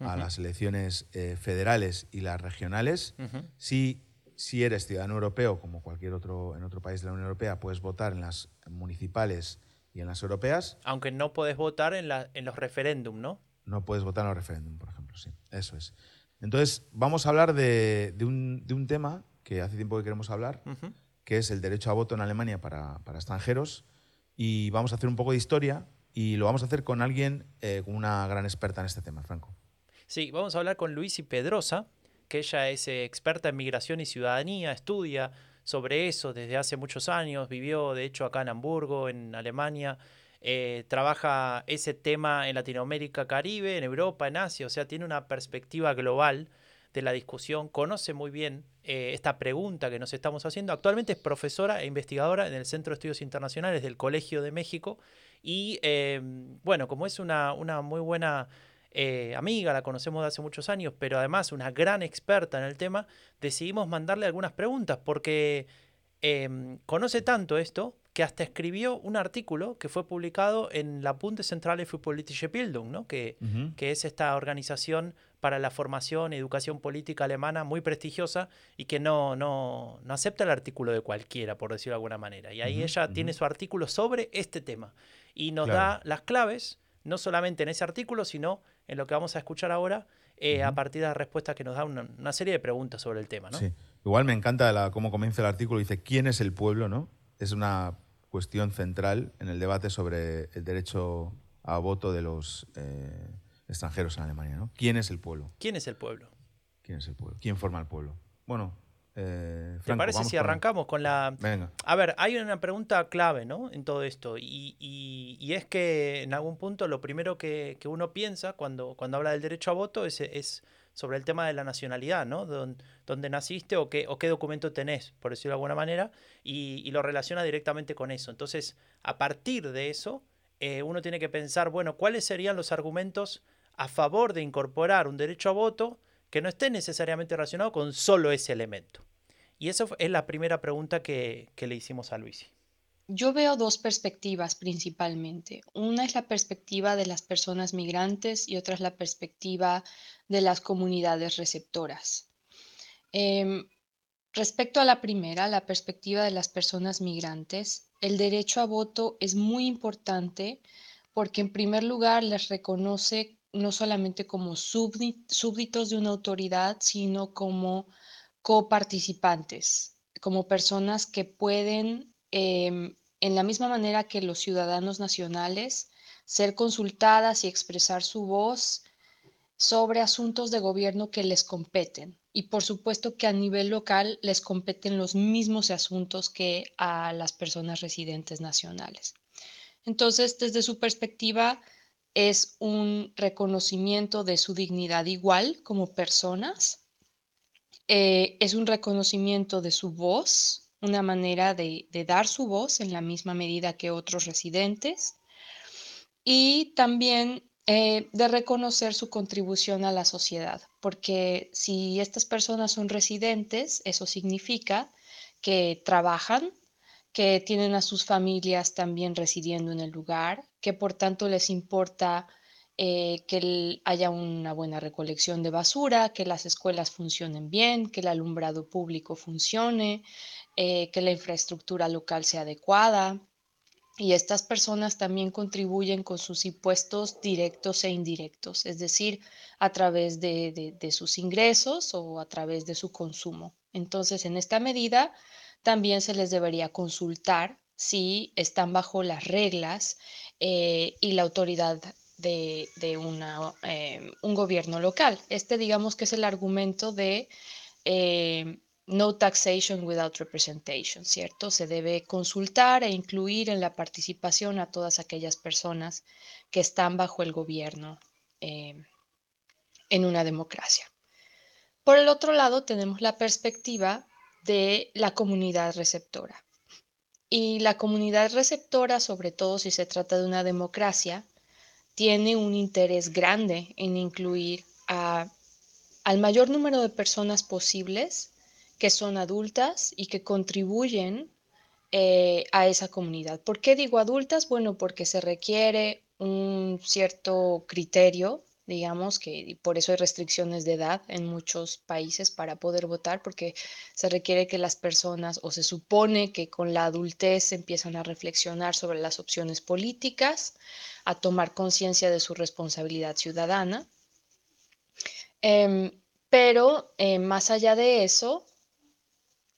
a las elecciones federales y las regionales. si, si eres ciudadano europeo, como cualquier otro en otro país de la Unión Europea, puedes votar en las municipales y en las europeas. Aunque no puedes votar en, la, en los referéndums, ¿no? No puedes votar en los referéndums, por ejemplo, sí. Eso es. Entonces, vamos a hablar de, un, tema que hace tiempo que queremos hablar, que es el derecho a voto en Alemania para, extranjeros. Y vamos a hacer un poco de historia y lo vamos a hacer con alguien, eh, con una gran experta en este tema, Franco. Sí, vamos a hablar con Luisi Pedrosa, que ella es eh, experta en migración y ciudadanía, estudia sobre eso desde hace muchos años, vivió de hecho acá en Hamburgo, en Alemania, eh, trabaja ese tema en Latinoamérica, Caribe, en Europa, en Asia, o sea, tiene una perspectiva global de la discusión, conoce muy bien eh, esta pregunta que nos estamos haciendo. Actualmente es profesora e investigadora en el Centro de Estudios Internacionales del Colegio de México y, bueno, como es una, una muy buena eh, amiga, la conocemos de hace muchos años, pero además una gran experta en el tema, decidimos mandarle algunas preguntas porque em, conoce tanto esto que hasta escribió un artículo que fue publicado en la Bundeszentrale für politische Bildung, ¿no? que, que es esta organización para la formación y educación política alemana muy prestigiosa y que no, no, no, acepta el artículo de cualquiera, por decirlo de alguna manera. Y ahí ella tiene su artículo sobre este tema y nos da las claves, no solamente en ese artículo, sino en lo que vamos a escuchar ahora, eh, a partir de la respuesta que nos da una, serie de preguntas sobre el tema. ¿no? Sí. Igual me encanta la, cómo comienza el artículo, dice, ¿quién es el pueblo? ¿no? Es una cuestión central en el debate sobre el derecho a voto de los eh, extranjeros en Alemania. ¿no? ¿Quién es el pueblo? ¿Quién es el pueblo? ¿Quién es el pueblo? ¿Quién forma el pueblo? Bueno, eh, ¿Te parece si arrancamos con la... Venga. A ver, hay una pregunta clave ¿no? en todo esto y, y, es que en algún punto lo primero que, que, uno piensa cuando, cuando habla del derecho a voto es, es sobre el tema de la nacionalidad, ¿no? Dónde, naciste o qué, o qué documento tenés, por decirlo de alguna manera, y, lo relaciona directamente con eso. Entonces, a partir de eso, eh, uno tiene que pensar, bueno, ¿cuáles serían los argumentos a favor de incorporar un derecho a voto que no esté necesariamente relacionado con solo ese elemento? Y esa es la primera pregunta que, que le hicimos a Luisi. Yo veo dos perspectivas principalmente. Una es la perspectiva de las personas migrantes y otra es la perspectiva de las comunidades receptoras. Em, respecto a la primera, la perspectiva de las personas migrantes, el derecho a voto es muy importante porque en primer lugar les reconoce no solamente como súbditos de una autoridad, sino como coparticipantes, como personas que pueden em, en la misma manera que los ciudadanos nacionales, ser consultadas y expresar su voz sobre asuntos de gobierno que les competen. Y por supuesto que a nivel local les competen los mismos asuntos que a las personas residentes nacionales. Entonces, desde su perspectiva, es un reconocimiento de su dignidad igual como personas, eh, es un reconocimiento de su voz una manera de, dar su voz en la misma medida que otros residentes y también eh, de reconocer su contribución a la sociedad, porque si estas personas son residentes, eso significa que trabajan, que tienen a sus familias también residiendo en el lugar, que por tanto les importa eh, que haya una buena recolección de basura, que las escuelas funcionen bien, que el alumbrado público funcione, eh, que la infraestructura local sea adecuada. Y estas personas también contribuyen con sus impuestos directos e indirectos, es decir, a través de, sus ingresos o a través de su consumo. Entonces, en esta medida, también se les debería consultar si están bajo las reglas eh, y la autoridad de, eh, un gobierno local. Este digamos que es el argumento de no taxation without representation, ¿cierto? Se debe consultar e incluir en la participación a todas aquellas personas que están bajo el gobierno eh, en una democracia. Por el otro lado, tenemos la perspectiva de la comunidad receptora. Y la comunidad receptora, sobre todo si se trata de una democracia, tiene un interés grande en incluir al mayor número de personas posibles que son adultas y que contribuyen eh, a esa comunidad. ¿Por qué digo adultas? Bueno, porque se requiere un cierto criterio, digamos, que por eso hay restricciones de edad en muchos países para poder votar, porque se requiere que las personas, o se supone que con la adultez empiezan a reflexionar sobre las opciones políticas, a tomar conciencia de su responsabilidad ciudadana. Em, pero eh, más allá de eso,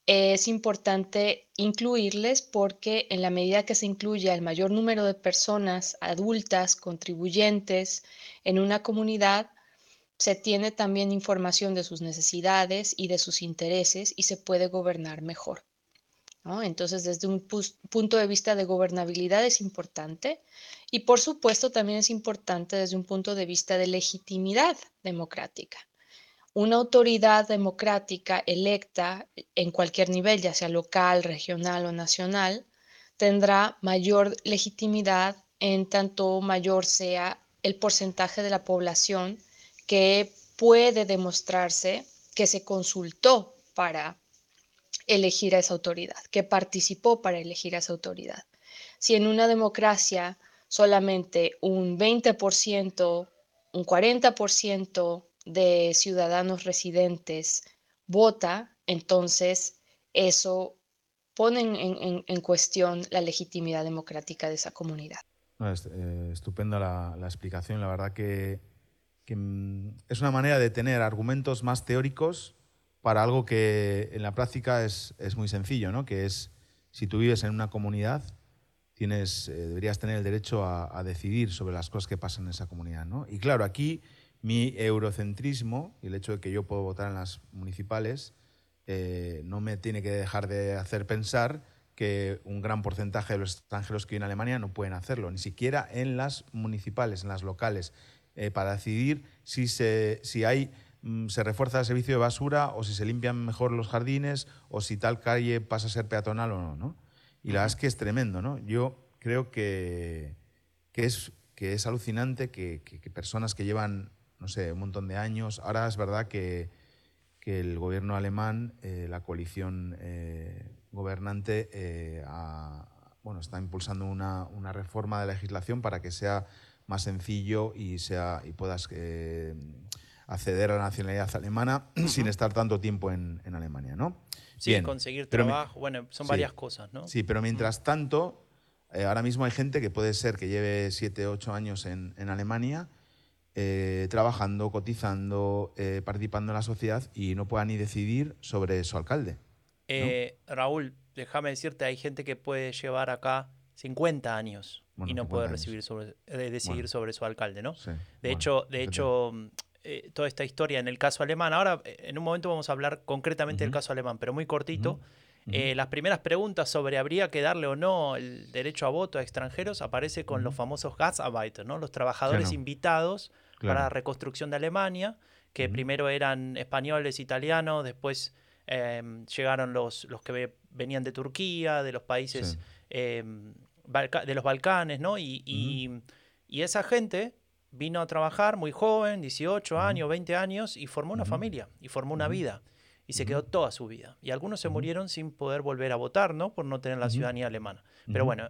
es importante incluirles porque en la medida que se incluye el mayor número de personas adultas, contribuyentes en una comunidad, se tiene también información de sus necesidades y de sus intereses y se puede gobernar mejor. Entonces, desde un punto de vista de gobernabilidad es importante y por supuesto también es importante desde un punto de vista de legitimidad democrática una autoridad democrática electa en cualquier nivel, ya sea local, regional o nacional, tendrá mayor legitimidad en tanto mayor sea el porcentaje de la población que puede demostrarse que se consultó para elegir a esa autoridad, que participó para elegir a esa autoridad. Si en una democracia solamente un 20%, un 40% de ciudadanos residentes vota, entonces eso pone en, cuestión la legitimidad democrática de esa comunidad. es, eh, estupenda la, explicación. La verdad que, mm, es una manera de tener argumentos más teóricos para algo que en la práctica es, muy sencillo, ¿no? que es si tú vives en una comunidad, tienes, eh, deberías tener el derecho a, a, decidir sobre las cosas que pasan en esa comunidad. ¿no? Y claro, aquí mi eurocentrismo y el hecho de que yo puedo votar en las municipales eh, no me tiene que dejar de hacer pensar que un gran porcentaje de los extranjeros que vienen a Alemania no pueden hacerlo, ni siquiera en las municipales, en las locales, eh, para decidir si, se, si hay, mm, se refuerza el servicio de basura o si se limpian mejor los jardines o si tal calle pasa a ser peatonal o no. ¿no? Y la verdad es que es tremendo. ¿no? Yo creo que, que, es, que es alucinante que, que personas que llevan no sé, un montón de años. Ahora es verdad que, el gobierno alemán, eh, la coalición eh, gobernante, eh, bueno, está impulsando una, reforma de la legislación para que sea más sencillo y, sea, y puedas acceder a la nacionalidad alemana sin estar tanto tiempo en, Alemania, ¿no? Sí, conseguir trabajo, bueno, son varias cosas, ¿no? Sí, pero mientras tanto, ahora mismo hay gente que puede ser que lleve 7, 8 años en, en Alemania eh, trabajando, cotizando, eh, participando en la sociedad y no pueda ni decidir sobre su alcalde. Eh, Raúl, déjame decirte, hay gente que puede llevar acá 50 años y no puede recibir sobre, decidir sobre su alcalde, ¿no? de hecho, de hecho toda esta historia en el caso alemán, ahora en un momento vamos a hablar concretamente del caso alemán, pero muy cortito. Las primeras preguntas sobre habría que darle o no el derecho a voto a extranjeros aparece con los famosos Gastarbeiter, ¿no? los trabajadores invitados para la reconstrucción de Alemania, que primero eran españoles, italianos, después em, llegaron los, los que venían de Turquía, de los países em, de los Balcanes, ¿no? Y, y, esa gente vino a trabajar muy joven, 18 años, 20 años, y formó una familia, y formó una vida. Y se quedó toda su vida. Y algunos se murieron sin poder volver a votar, ¿no? Por no tener la ciudadanía alemana. Pero bueno,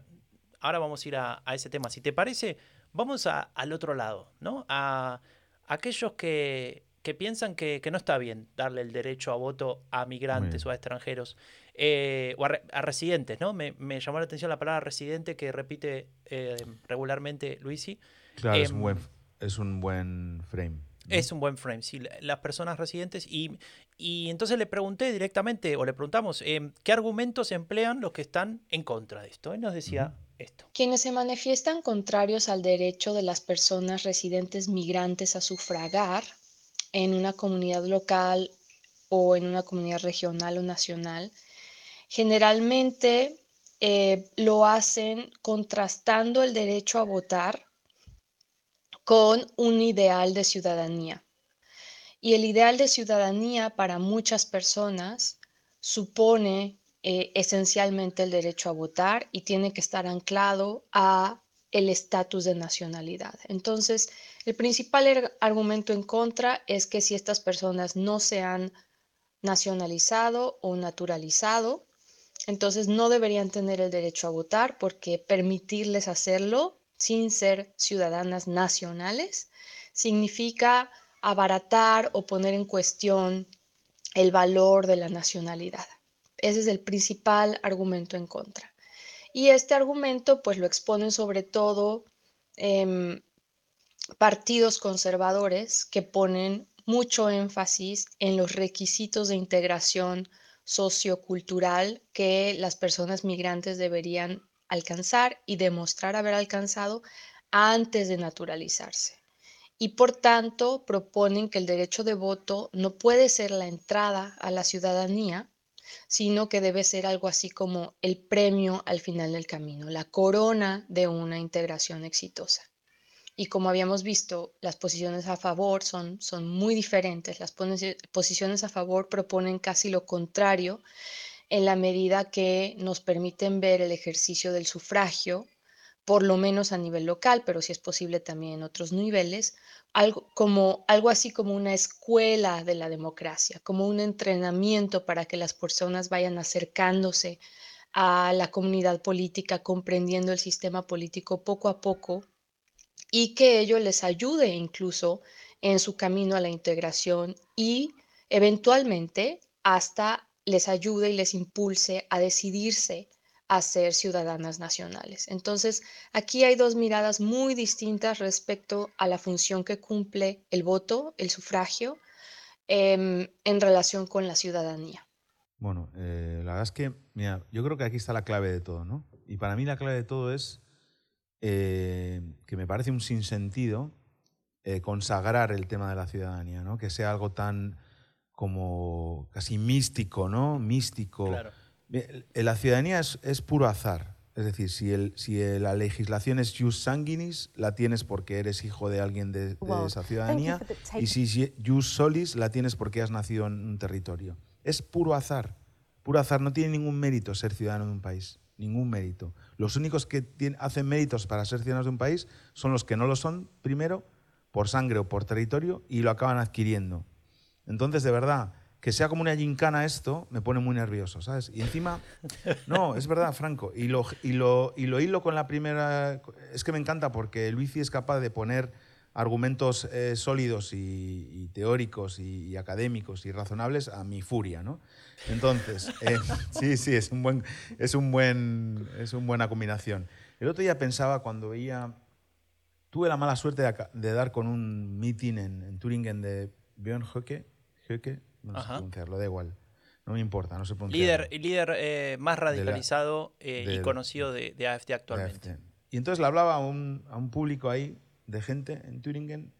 ahora vamos a ir a, a ese tema. Si te parece, Vamos al otro lado, ¿no? A, aquellos que, piensan que, no está bien darle el derecho a voto a migrantes o a extranjeros eh, o a, residentes, ¿no? Me, llamó la atención la palabra residente que repite eh, regularmente Luisi. Claro, es, un em, buen, es un buen frame. Es un buen frame, sí, las personas residentes. Y, entonces le pregunté directamente, o le preguntamos, em, ¿qué argumentos emplean los que están en contra de esto? Y nos decía, quienes se manifiestan contrarios al derecho de las personas residentes migrantes a sufragar en una comunidad local o en una comunidad regional o nacional, generalmente eh, lo hacen contrastando el derecho a votar con un ideal de ciudadanía. Y el ideal de ciudadanía para muchas personas supone eh, esencialmente el derecho a votar y tiene que estar anclado a el estatus de nacionalidad. Entonces, el principal argumento en contra es que si estas personas no se han nacionalizado o naturalizado, entonces no deberían tener el derecho a votar porque permitirles hacerlo sin ser ciudadanas nacionales significa abaratar o poner en cuestión el valor de la nacionalidad. Ese es el principal argumento en contra. Y este argumento pues lo exponen sobre todo em, partidos conservadores que ponen mucho énfasis en los requisitos de integración sociocultural que las personas migrantes deberían alcanzar y demostrar haber alcanzado antes de naturalizarse. Y por tanto proponen que el derecho de voto no puede ser la entrada a la ciudadanía, sino que debe ser algo así como el premio al final del camino, la corona de una integración exitosa. Y como habíamos visto, las posiciones a favor son, son muy diferentes. Las posiciones a favor proponen casi lo contrario en la medida que nos permiten ver el ejercicio del sufragio, por lo menos a nivel local, pero si es posible también en otros niveles, algo, como, algo así como una escuela de la democracia, como un entrenamiento para que las personas vayan acercándose a la comunidad política, comprendiendo el sistema político poco a poco y que ello les ayude incluso en su camino a la integración y eventualmente hasta les ayude y les impulse a decidirse a ser ciudadanas nacionales. Entonces, aquí hay dos miradas muy distintas respecto a la función que cumple el voto, el sufragio, em, en relación con la ciudadanía. Bueno, eh, la verdad es que, mira, yo creo que aquí está la clave de todo, ¿no? Y para mí la clave de todo es eh, que me parece un sinsentido eh, consagrar el tema de la ciudadanía, ¿no? que sea algo tan como casi místico, ¿no? Místico. La ciudadanía es, puro azar. Es decir, si, el, si la legislación es jus sanguinis, la tienes porque eres hijo de alguien de, esa ciudadanía. Y si jus solis, la tienes porque has nacido en un territorio. Es puro azar. Puro azar. No tiene ningún mérito ser ciudadano de un país ningún mérito. Los únicos que hacen méritos para ser ciudadanos de un país son los que no lo son, primero, por sangre o por territorio, y lo acaban adquiriendo. Entonces, de verdad, que sea como una gincana esto, me pone muy nervioso, ¿sabes? Y encima, no, es verdad, Franco, y lo, y lo, y lo hilo con la primera, es que me encanta porque Luisi es capaz de poner argumentos eh, sólidos y, teóricos y, académicos y razonables a mi furia, ¿no? Entonces, eh, sí, sí, es un buen, es un buen, es una buena combinación. El otro día pensaba cuando veía, tuve la mala suerte de, dar con un meeting en, en Turingen de Björn Höcke, Höcke, no sé pronunciarlo, da igual. No me importa, no sé pronunciarlo. Líder, líder eh, más radicalizado y conocido de, de AFD actualmente. Y entonces le hablaba a un, a un público ahí de gente en Turingen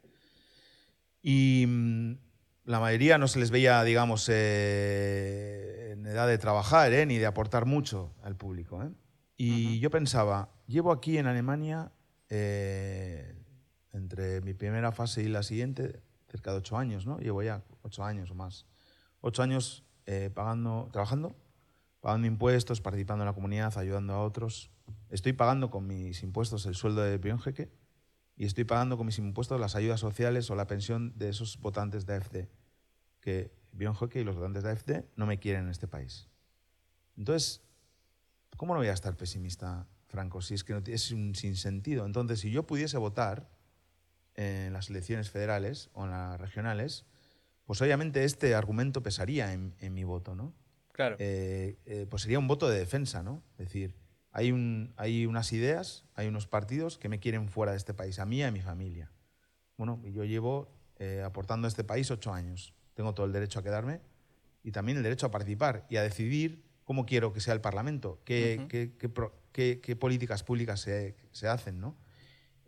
y mm, la mayoría no se les veía, digamos, eh, en edad de trabajar eh, ni de aportar mucho al público. Eh. Y yo pensaba, llevo aquí en Alemania, entre mi primera fase y la siguiente, cerca de ocho años, ¿no? Llevo ya ocho años o más. Ocho años pagando, trabajando, pagando impuestos, participando en la comunidad, ayudando a otros. Estoy pagando con mis impuestos el sueldo de Pionjeque y estoy pagando con mis impuestos las ayudas sociales o la pensión de esos votantes de AFD, que Hockey y los votantes de AFD no me quieren en este país. Entonces, ¿cómo no voy a estar pesimista, Franco, si es que no, es un sinsentido? Entonces, si yo pudiese votar en las elecciones federales o en las regionales, pues obviamente este argumento pesaría en, mi voto, ¿no? Claro. Eh, eh, pues sería un voto de defensa, ¿no? Es decir, hay, un, hay unas ideas, hay unos partidos que me quieren fuera de este país, a mí y a mi familia. Bueno, yo llevo eh, aportando a este país ocho años. Tengo todo el derecho a quedarme y también el derecho a participar y a decidir cómo quiero que sea el Parlamento, qué, qué, políticas públicas se, se hacen. ¿no?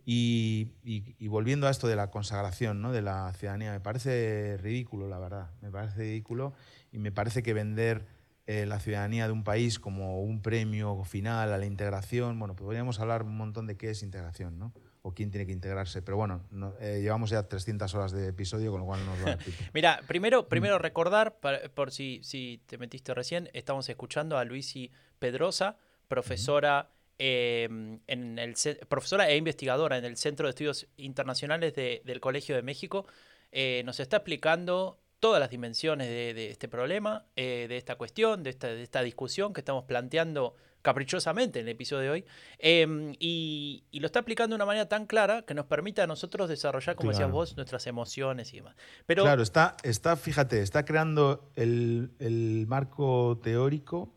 Y, y, volviendo a esto de la consagración ¿no? de la ciudadanía, me parece ridículo, la verdad. Me parece ridículo y me parece que vender eh, la ciudadanía de un país como un premio final a la integración. Bueno, podríamos hablar un montón de qué es integración, ¿no? O quién tiene que integrarse. Pero bueno, eh, llevamos ya 300 horas de episodio, con lo cual no nos va Mira, primero, primero recordar, por si, si te metiste recién, estamos escuchando a Luisi Pedrosa, profesora em, en el, profesora e investigadora en el Centro de Estudios Internacionales del Colegio de México, eh, nos está explicando todas las dimensiones de, este problema, eh, de esta cuestión, de esta, de esta discusión que estamos planteando caprichosamente en el episodio de hoy, em, y, lo está aplicando de una manera tan clara que nos permite a nosotros desarrollar, como decías vos, nuestras emociones y demás. Pero, claro, está, está, fíjate, está creando el, marco teórico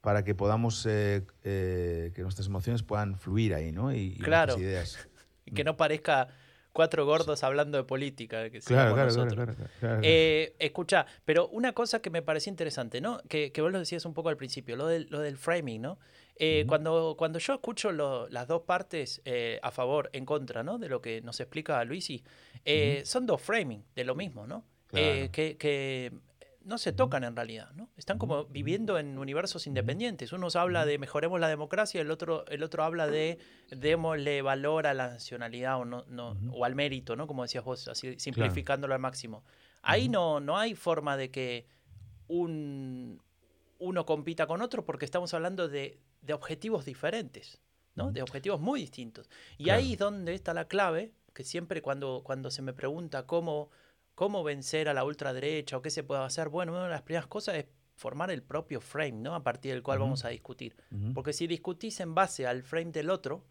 para que podamos, eh, eh, que nuestras emociones puedan fluir ahí, ¿no? Y, y claro. ideas. Y que no parezca cuatro gordos hablando de política. Que claro, claro, claro, claro, eh, Escucha, pero una cosa que me pareció interesante, ¿no? Que, vos lo decías un poco al principio, lo del, lo del framing, ¿no? Eh, cuando, cuando yo escucho las dos partes eh, a favor, en contra, ¿no? De lo que nos explica Luisi, son dos framing de lo mismo, ¿no? que, que no se tocan en realidad, ¿no? Están como viviendo en universos independientes. Uno habla de mejoremos la democracia, el otro, el otro habla de démosle valor a la nacionalidad o, no, no, o al mérito, ¿no? Como decías vos, así simplificándolo al máximo. Ahí no, no hay forma de que un, uno compita con otro porque estamos hablando de, objetivos diferentes, ¿no? De objetivos muy distintos. Y ahí es donde está la clave, que siempre cuando, cuando se me pregunta cómo cómo vencer a la ultraderecha o qué se puede hacer. Bueno, una de las primeras cosas es formar el propio frame, ¿no? A partir del cual vamos a discutir. Porque si discutís en base al frame del otro,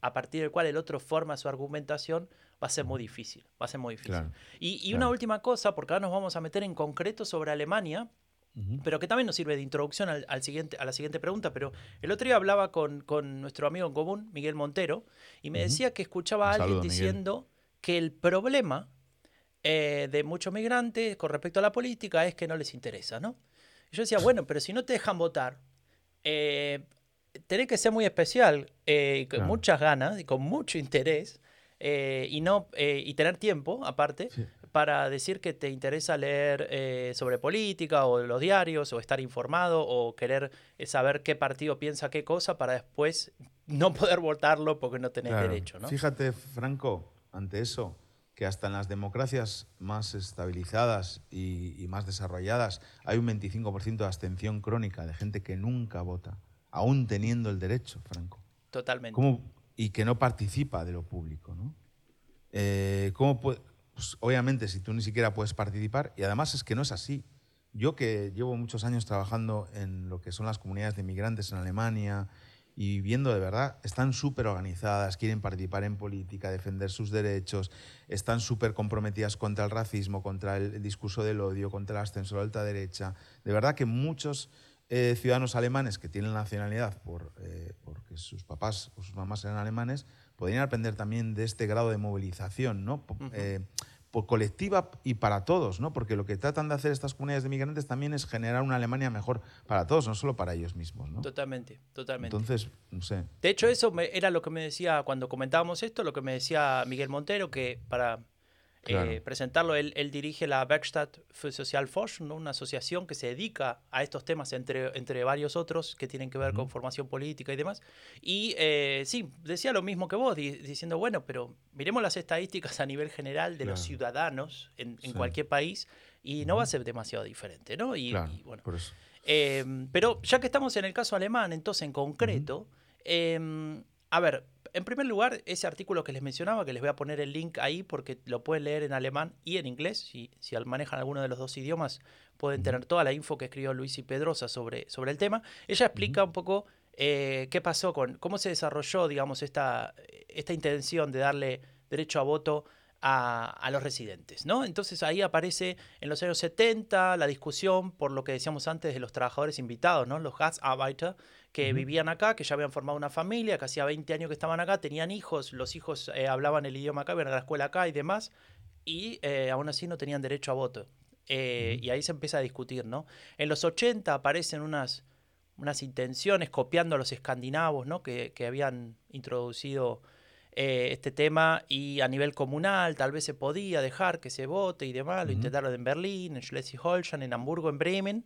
a partir del cual el otro forma su argumentación, va a ser muy difícil. Va a ser muy difícil. y, una última cosa, porque ahora nos vamos a meter en concreto sobre Alemania, pero que también nos sirve de introducción al, siguiente, a la siguiente pregunta. Pero el otro día hablaba con, nuestro amigo en común, Miguel Montero, y me decía que escuchaba a alguien diciendo que el problema eh, de muchos migrantes con respecto a la política es que no les interesa, ¿no? yo decía, bueno, pero si no te dejan votar, eh, tenés que ser muy especial, eh, con muchas ganas y con mucho interés, y, no, y tener tiempo, aparte, para decir que te interesa leer sobre política o los diarios, o estar informado, o querer saber qué partido piensa qué cosa, para después no poder votarlo porque no tenés derecho, ¿no? Fíjate, Franco, ante eso, que hasta en las democracias más estabilizadas y, más desarrolladas hay un 25% de abstención crónica de gente que nunca vota, aún teniendo el derecho, Franco. Totalmente. ¿Cómo, y que no participa de lo público, ¿no? Eh, ¿cómo pues, obviamente, si tú ni siquiera puedes participar, y además es que no es así. Yo que llevo muchos años trabajando en lo que son las comunidades de inmigrantes en Alemania y viendo de verdad, están súper organizadas, quieren participar en política, defender sus derechos, están súper comprometidas contra el racismo, contra el, discurso del odio, contra el ascenso de la alta derecha. De verdad que muchos eh, ciudadanos alemanes que tienen nacionalidad por, eh, porque sus papás o sus mamás eran alemanes, podrían aprender también de este grado de movilización, ¿no? Por colectiva y para todos, ¿no? Porque lo que tratan de hacer estas comunidades de migrantes también es generar una Alemania mejor para todos, no solo para ellos mismos, ¿no? Totalmente, totalmente. Entonces, no sé. De hecho, eso era lo que me decía cuando comentábamos esto, lo que me decía Miguel Montero, que para eh, presentarlo. Él, dirige la Werkstatt für Sozialforschung, una asociación que se dedica a estos temas, entre, entre varios otros que tienen que ver con formación política y demás. Y eh, sí, decía lo mismo que vos, diciendo, bueno, pero miremos las estadísticas a nivel general de los ciudadanos en, cualquier país y no va a ser demasiado diferente, ¿no? Y, bueno. Em, pero ya que estamos en el caso alemán, entonces en concreto, em, a ver, en primer lugar, ese artículo que les mencionaba, que les voy a poner el link ahí porque lo pueden leer en alemán y en inglés, si, si manejan alguno de los dos idiomas, pueden tener toda la info que escribió Luis y Pedrosa sobre, sobre el tema. Ella explica un poco eh, qué pasó con, cómo se desarrolló, digamos, esta, esta intención de darle derecho a voto a, los residentes, ¿no? Entonces ahí aparece en los años 70 la discusión por lo que decíamos antes de los trabajadores invitados, ¿no? Los Gastarbeiter, que vivían acá, que ya habían formado una familia, que hacía 20 años que estaban acá, tenían hijos, los hijos eh, hablaban el idioma acá, iban a la escuela acá y demás, y eh, aún así no tenían derecho a voto. Eh, y ahí se empieza a discutir, ¿no? En los 80 aparecen unas, unas intenciones copiando a los escandinavos, ¿no? Que, que habían introducido eh, este tema y a nivel comunal tal vez se podía dejar que se vote y demás. Lo intentaron en Berlín, en Schleswig-Holstein, en Hamburgo, en Bremen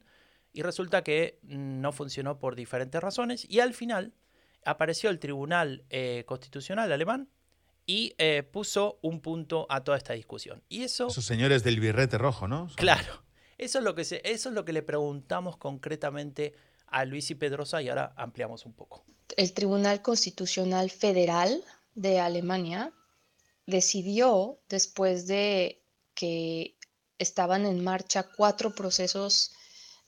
y resulta que no funcionó por diferentes razones y al final apareció el Tribunal eh, Constitucional alemán y eh, puso un punto a toda esta discusión. Y eso... Esos señores del birrete rojo, ¿no? Claro. Eso es lo que, se, eso es lo que le preguntamos concretamente a Luis y Pedrosa y ahora ampliamos un poco. El Tribunal Constitucional Federal de Alemania decidió, después de que estaban en marcha cuatro procesos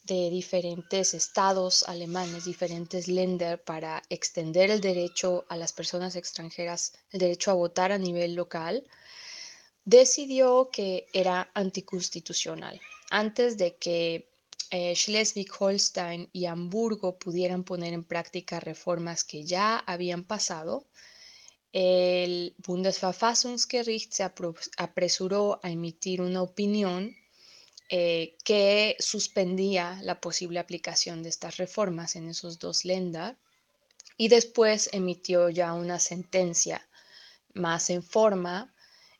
de diferentes estados alemanes, diferentes Länder, para extender el derecho a las personas extranjeras, el derecho a votar a nivel local, decidió que era anticonstitucional. Antes de que eh, Schleswig-Holstein y Hamburgo pudieran poner en práctica reformas que ya habían pasado, el Bundesverfassungsgericht se apresuró a emitir una opinión eh, que suspendía la posible aplicación de estas reformas en esos dos Länder y después emitió ya una sentencia más en forma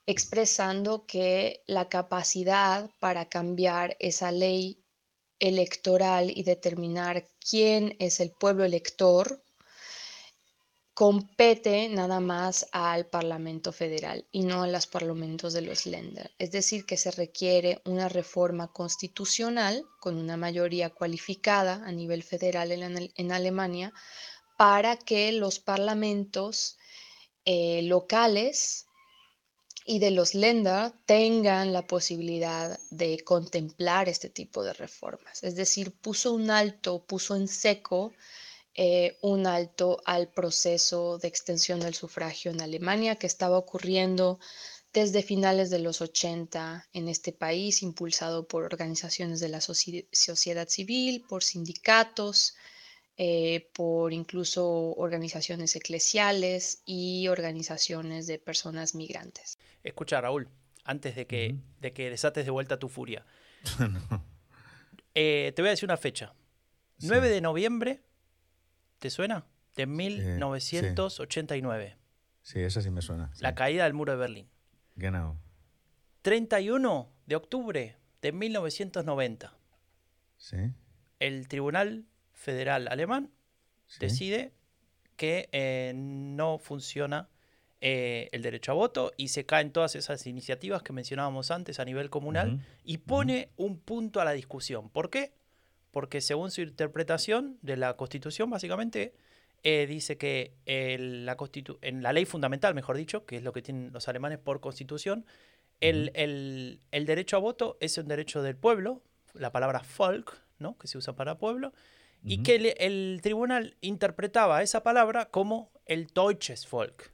expresando que la capacidad para cambiar esa ley electoral y determinar quién es el pueblo elector compete nada más al Parlamento Federal y no a los parlamentos de los Länder. Es decir, que se requiere una reforma constitucional con una mayoría cualificada a nivel federal en, Alemania para que los parlamentos eh, locales y de los Länder tengan la posibilidad de contemplar este tipo de reformas. Es decir, puso un alto, puso en seco eh, un alto al proceso de extensión del sufragio en Alemania que estaba ocurriendo desde finales de los 80 en este país, impulsado por organizaciones de la sociedad civil, por sindicatos, eh, por incluso organizaciones eclesiales y organizaciones de personas migrantes. Escucha, Raúl, antes de que, de que desates de vuelta tu furia, eh, te voy a decir una fecha. 9 de noviembre ¿Te suena? De 1989. Sí, esa sí me suena. La caída del muro de Berlín. Genau. 31 de octubre de 1990. Sí. El Tribunal Federal Alemán decide que eh, no funciona eh, el derecho a voto y se caen todas esas iniciativas que mencionábamos antes a nivel comunal y pone un punto a la discusión. ¿Por qué? Porque según su interpretación de la Constitución, básicamente, eh, dice que la en la ley fundamental, mejor dicho, que es lo que tienen los alemanes por Constitución, el, derecho a voto es un derecho del pueblo, la palabra Volk, ¿no? que se usa para pueblo, y que el, tribunal interpretaba esa palabra como el Deutsches Volk,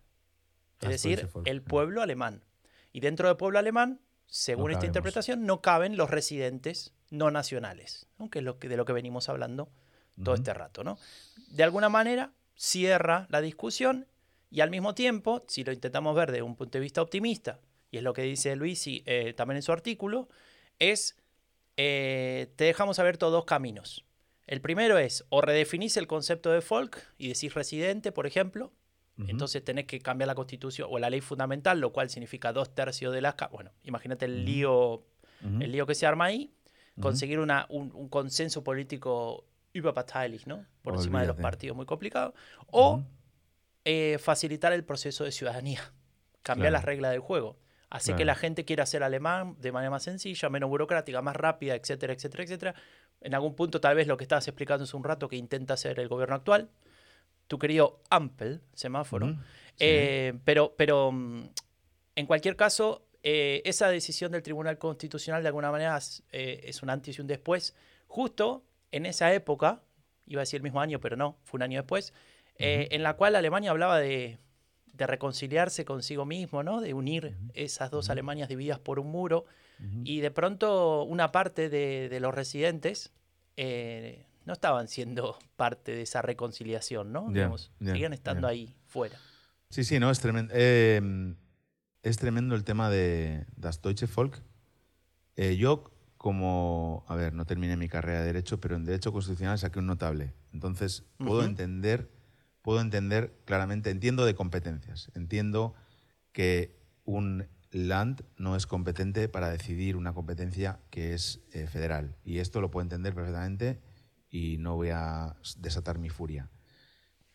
es decir, el pueblo alemán. Y dentro del pueblo alemán, según esta interpretación, no caben los residentes no nacionales, que es lo que, de lo que venimos hablando todo este rato. ¿no? De alguna manera cierra la discusión y al mismo tiempo, si lo intentamos ver de un punto de vista optimista, y es lo que dice Luis y, eh, también en su artículo, es eh, te dejamos abiertos dos caminos. El primero es o redefinís el concepto de folk y decís residente, por ejemplo, entonces tenés que cambiar la constitución o la ley fundamental, lo cual significa dos tercios de las... Bueno, imagínate el lío, el lío que se arma ahí conseguir una, un, consenso político überparteilich, ¿no? Por encima de los partidos, muy complicado. O eh, facilitar el proceso de ciudadanía, cambiar las reglas del juego. Hace que la gente quiera ser alemán de manera más sencilla, menos burocrática, más rápida, etcétera, etcétera, etcétera. En algún punto, tal vez lo que estabas explicando hace un rato que intenta hacer el gobierno actual, tu querido Ampel, semáforo. Eh, pero, pero mm, en cualquier caso, eh, esa decisión del Tribunal Constitucional de alguna manera eh, es, un antes y un después. Justo en esa época, iba a decir el mismo año, pero no, fue un año después, eh, en la cual Alemania hablaba de, reconciliarse consigo mismo, ¿no? de unir esas dos Alemanias divididas por un muro. Y de pronto una parte de, los residentes no estaban siendo parte de esa reconciliación, ¿no? seguían estando ahí fuera. Sí, sí, no, es tremendo. Es tremendo el tema de Das Deutsche Volk. Eh, yo, como, a ver, no terminé mi carrera de Derecho, pero en Derecho Constitucional saqué un notable. Entonces, puedo entender, puedo entender claramente, entiendo de competencias. Entiendo que un land no es competente para decidir una competencia que es eh, federal. Y esto lo puedo entender perfectamente y no voy a desatar mi furia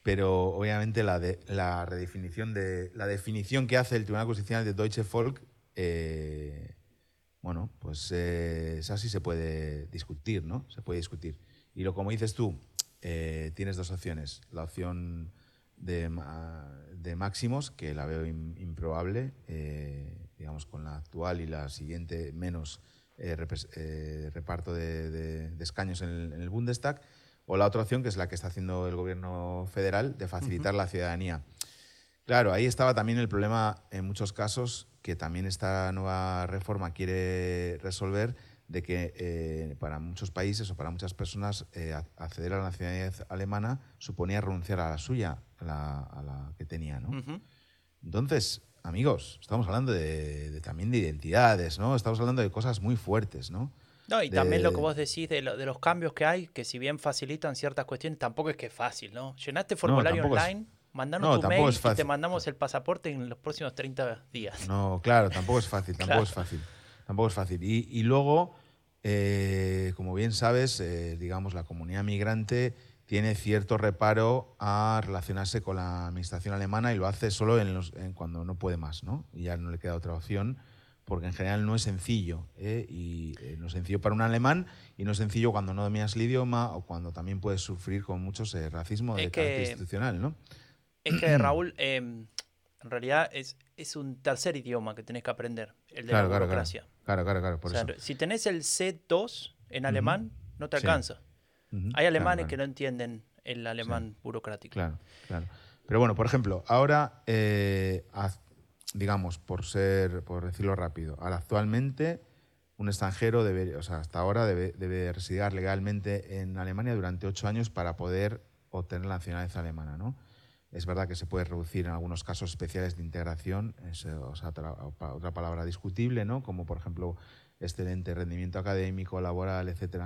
pero obviamente la, de, la redefinición de la definición que hace el Tribunal Constitucional de Deutsche Volk, eh, bueno, pues eh, esa sí se puede discutir, ¿no? Se puede discutir. Y lo como dices tú, eh, tienes dos opciones. La opción de, de máximos, que la veo improbable, eh, digamos, con la actual y la siguiente menos reparto de, escaños en el, Bundestag, o la otra opción, que es la que está haciendo el gobierno federal, de facilitar la ciudadanía. Claro, ahí estaba también el problema en muchos casos que también esta nueva reforma quiere resolver de que eh, para muchos países o para muchas personas eh, acceder a la nacionalidad alemana suponía renunciar a la suya, a la, que tenía. ¿no? Entonces, amigos, estamos hablando de, también de identidades, ¿no? Estamos hablando de cosas muy fuertes, ¿no? No, y también lo que vos decís de, los cambios que hay, que si bien facilitan ciertas cuestiones, tampoco es que es fácil, ¿no? Llenaste formulario online Mandanos tu mail y te mandamos el pasaporte en los próximos 30 días. No, claro, tampoco es fácil, tampoco es fácil. Tampoco es fácil. Y, luego, eh, como bien sabes, eh, digamos, la comunidad migrante tiene cierto reparo a relacionarse con la administración alemana y lo hace solo en los, cuando no puede más, ¿no? Y ya no le queda otra opción, porque en general no es sencillo. ¿eh? Y no es sencillo para un alemán y no es sencillo cuando no dominas el idioma o cuando también puedes sufrir con muchos racismo de carácter institucional, ¿no? Es que, Raúl, em, en realidad es, es un tercer idioma que tenés que aprender, el de la burocracia. Claro, claro, claro. por eso. Si tenés el C2 en alemán, no te alcanza. Hay alemanes que no entienden el alemán burocrático. Claro, claro. Pero bueno, por ejemplo, ahora, eh, digamos, por ser, por decirlo rápido, ahora actualmente un extranjero debe, o sea, hasta ahora debe, debe residir legalmente en Alemania durante ocho años para poder obtener la nacionalidad alemana, ¿no? Es verdad que se puede reducir en algunos casos especiales de integración, es otra, palabra discutible, ¿no? como por ejemplo excelente rendimiento académico, laboral, etc.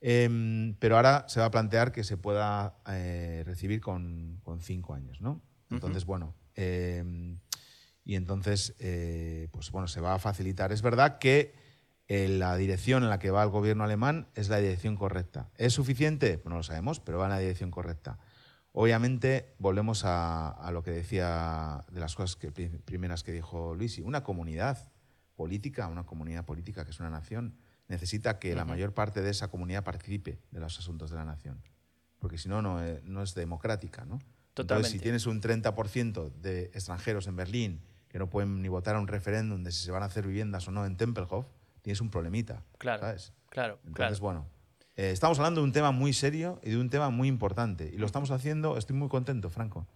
Em, pero ahora se va a plantear que se pueda eh, recibir con, cinco años. ¿no? Entonces, bueno, em, y entonces eh, pues, bueno, se va a facilitar. Es verdad que eh, la dirección en la que va el gobierno alemán es la dirección correcta. ¿Es suficiente? No lo sabemos, pero va en la dirección correcta. Obviamente, volvemos a, lo que decía de las cosas que, primeras que dijo Luis. Una comunidad política, una comunidad política que es una nación, necesita que la mayor parte de esa comunidad participe de los asuntos de la nación. Porque si no, no, eh, es democrática. ¿no? Entonces, si tienes un 30% de extranjeros en Berlín que no pueden ni votar a un referéndum de si se van a hacer viviendas o no en Tempelhof, tienes un problemita. Claro. ¿sabes? Claro. Entonces, bueno eh, estamos hablando de un tema muy serio y de un tema muy importante. Y lo estamos haciendo, estoy muy contento, Franco.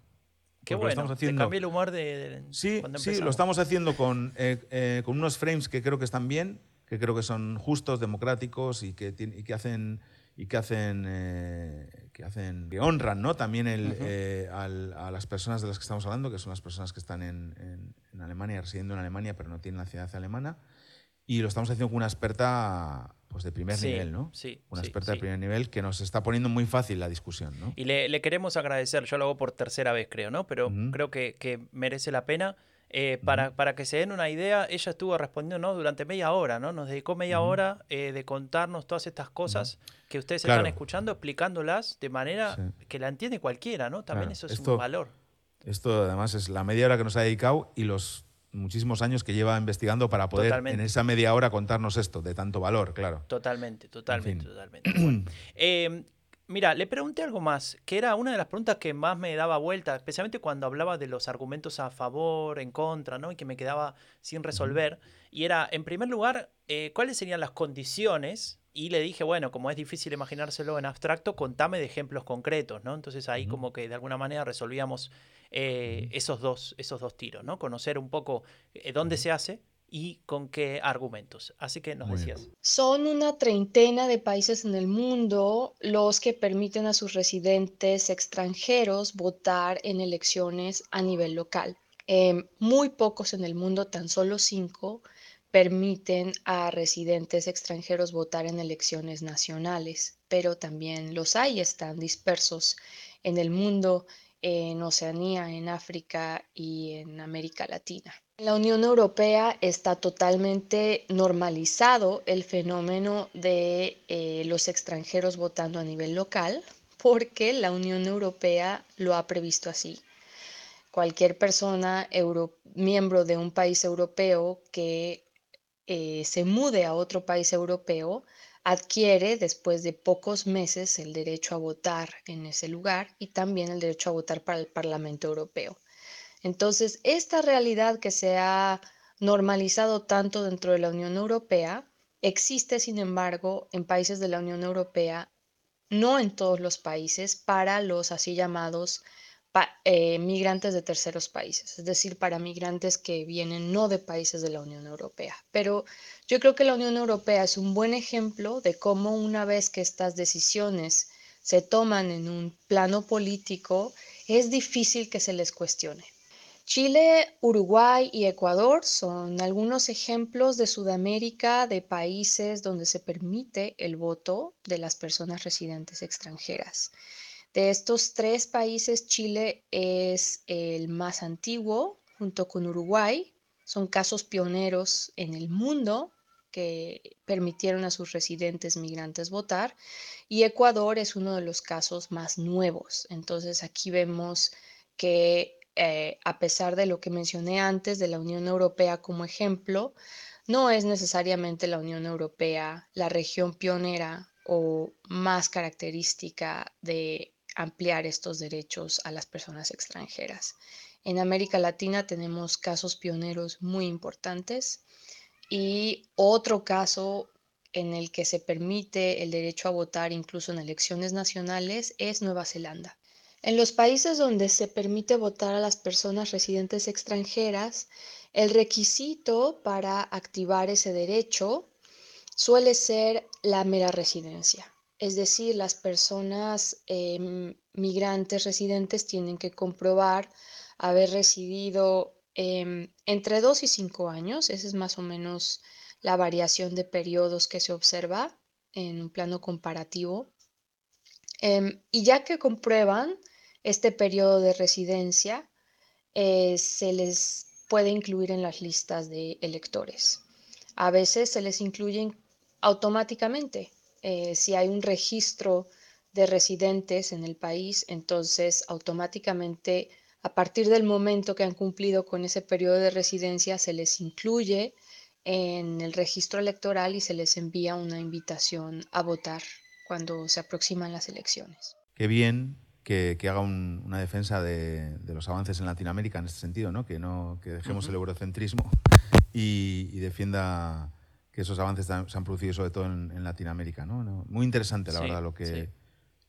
Qué bueno, estamos haciendo... el humor de, Sí, sí, lo estamos haciendo con, eh, eh, con unos frames que creo que están bien, que creo que son justos, democráticos y que, y que hacen y que hacen que hacen que honran ¿no? también el, a las personas de las que estamos hablando que son las personas que están en, en, en, Alemania residiendo en Alemania pero no tienen la ciudadanía alemana y lo estamos haciendo con una experta pues de primer nivel, ¿no? Sí. Una experta de primer nivel que nos está poniendo muy fácil la discusión, ¿no? Y le, queremos agradecer, yo lo hago por tercera vez, creo, ¿no? Pero creo que, merece la pena. Eh, para, para, que se den una idea, ella estuvo respondiendo ¿no? durante media hora, ¿no? Nos dedicó media hora eh, de contarnos todas estas cosas que ustedes están escuchando, explicándolas de manera que la entiende cualquiera, ¿no? También eso es un valor. Esto además es la media hora que nos ha dedicado y los muchísimos años que lleva investigando para poder en esa media hora contarnos esto, de tanto valor, claro. Totalmente, totalmente, totalmente. Em, mira, le pregunté algo más, que era una de las preguntas que más me daba vuelta, especialmente cuando hablaba de los argumentos a favor, en contra, ¿no? Y que me quedaba sin resolver. Y era, en primer lugar, eh, ¿cuáles serían las condiciones y le dije, bueno, como es difícil imaginárselo en abstracto, contame de ejemplos concretos, ¿no? Entonces ahí como que de alguna manera resolvíamos eh, esos, dos, esos dos tiros, ¿no? Conocer un poco eh, dónde se hace y con qué argumentos. Así que nos decías. Son una treintena de países en el mundo los que permiten a sus residentes extranjeros votar en elecciones a nivel local. Em, muy pocos en el mundo, tan solo cinco, permiten a residentes extranjeros votar en elecciones nacionales, pero también los hay, están dispersos en el mundo, en Oceanía, en África y en América Latina. La Unión Europea está totalmente normalizado el fenómeno de eh, los extranjeros votando a nivel local porque la Unión Europea lo ha previsto así. Cualquier persona miembro de un país europeo que eh, se mude a otro país europeo adquiere después de pocos meses el derecho a votar en ese lugar y también el derecho a votar para el Parlamento Europeo. Entonces, esta realidad que se ha normalizado tanto dentro de la Unión Europea existe, sin embargo, en países de la Unión Europea, no en todos los países, para los así llamados eh, migrantes de terceros países, es decir, para migrantes que vienen no de países de la Unión Europea. Pero yo creo que la Unión Europea es un buen ejemplo de cómo una vez que estas decisiones se toman en un plano político, es difícil que se les cuestione. Chile, Uruguay y Ecuador son algunos ejemplos de Sudamérica de países donde se permite el voto de las personas residentes extranjeras. De estos tres países, Chile es el más antiguo, junto con Uruguay. Son casos pioneros en el mundo que permitieron a sus residentes migrantes votar. Y Ecuador es uno de los casos más nuevos. Entonces aquí vemos que eh, a pesar de lo que mencioné antes de la Unión Europea como ejemplo, no es necesariamente la Unión Europea la región pionera o más característica de ampliar estos derechos a las personas extranjeras. En América Latina tenemos casos pioneros muy importantes y otro caso en el que se permite el derecho a votar incluso en elecciones nacionales es Nueva Zelanda. En los países donde se permite votar a las personas residentes extranjeras, el requisito para activar ese derecho suele ser la mera residencia. Es decir, las personas em, migrantes residentes tienen que comprobar haber residido em, entre dos y cinco años. Esa es más o menos la variación de periodos que se observa en un plano comparativo. Em, y ya que comprueban este periodo de residencia, eh, se les puede incluir en las listas de electores. A veces se les incluyen automáticamente eh, si hay un registro de residentes en el país, entonces automáticamente a partir del momento que han cumplido con ese periodo de residencia se les incluye en el registro electoral y se les envía una invitación a votar cuando se aproximan las elecciones. Qué bien que, haga una defensa de, los avances en Latinoamérica en este sentido, ¿no? que, no, que dejemos el eurocentrismo y, y defienda que esos avances se han producido sobre todo en, Latinoamérica. ¿no? Muy interesante, la verdad, lo que,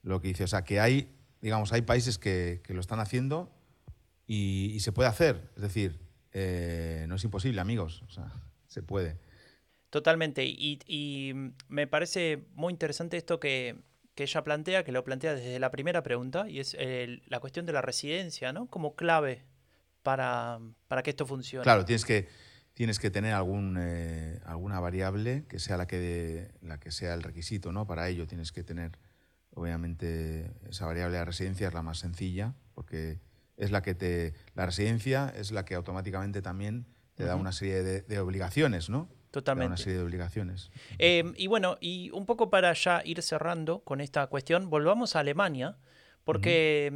lo que dice. O sea, que hay, digamos, hay países que, lo están haciendo y, se puede hacer. Es decir, eh, no es imposible, amigos. O sea, se puede. Totalmente. Y, me parece muy interesante esto que, ella plantea, que lo plantea desde la primera pregunta, y es la cuestión de la residencia, ¿no? Como clave para, para que esto funcione. Claro, tienes que tienes que tener algún, eh, alguna variable que sea la que, la que sea el requisito. ¿no? Para ello tienes que tener, obviamente, esa variable de residencia es la más sencilla, porque es la que te. La residencia es la que automáticamente también te da una serie de, obligaciones, ¿no? Totalmente. una serie de obligaciones. Em, y bueno, y un poco para ya ir cerrando con esta cuestión, volvamos a Alemania, porque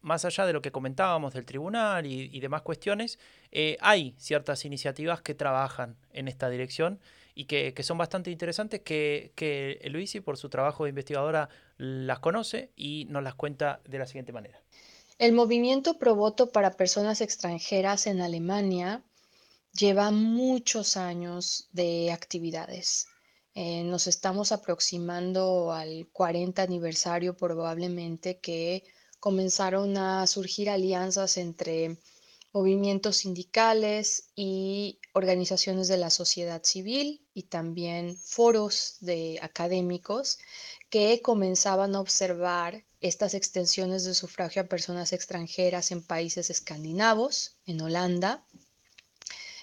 más allá de lo que comentábamos del tribunal y, demás cuestiones, eh, hay ciertas iniciativas que trabajan en esta dirección y que, son bastante interesantes, que, que Luisi, por su trabajo de investigadora, las conoce y nos las cuenta de la siguiente manera. El movimiento pro voto para personas extranjeras en Alemania lleva muchos años de actividades. Eh, nos estamos aproximando al 40 aniversario probablemente que comenzaron a surgir alianzas entre movimientos sindicales y organizaciones de la sociedad civil y también foros de académicos que comenzaban a observar estas extensiones de sufragio a personas extranjeras en países escandinavos, en Holanda.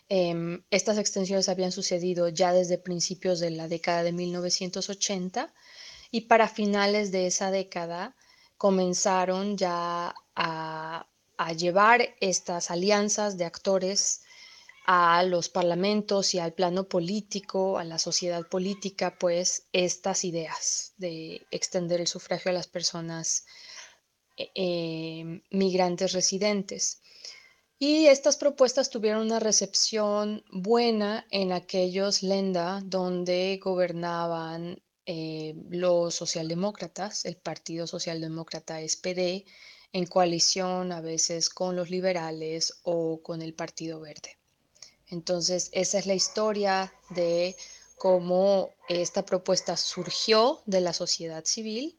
Em, estas extensiones habían sucedido ya desde principios de la década de 1980 y para finales de esa década comenzaron ya a, llevar estas alianzas de actores a los parlamentos y al plano político, a la sociedad política, pues estas ideas de extender el sufragio a las personas eh, eh, migrantes residentes. Y estas propuestas tuvieron una recepción buena en aquellos lenda donde gobernaban eh, los socialdemócratas, el Partido Socialdemócrata SPD, en coalición a veces con los liberales o con el Partido Verde. Entonces, esa es la historia de cómo esta propuesta surgió de la sociedad civil,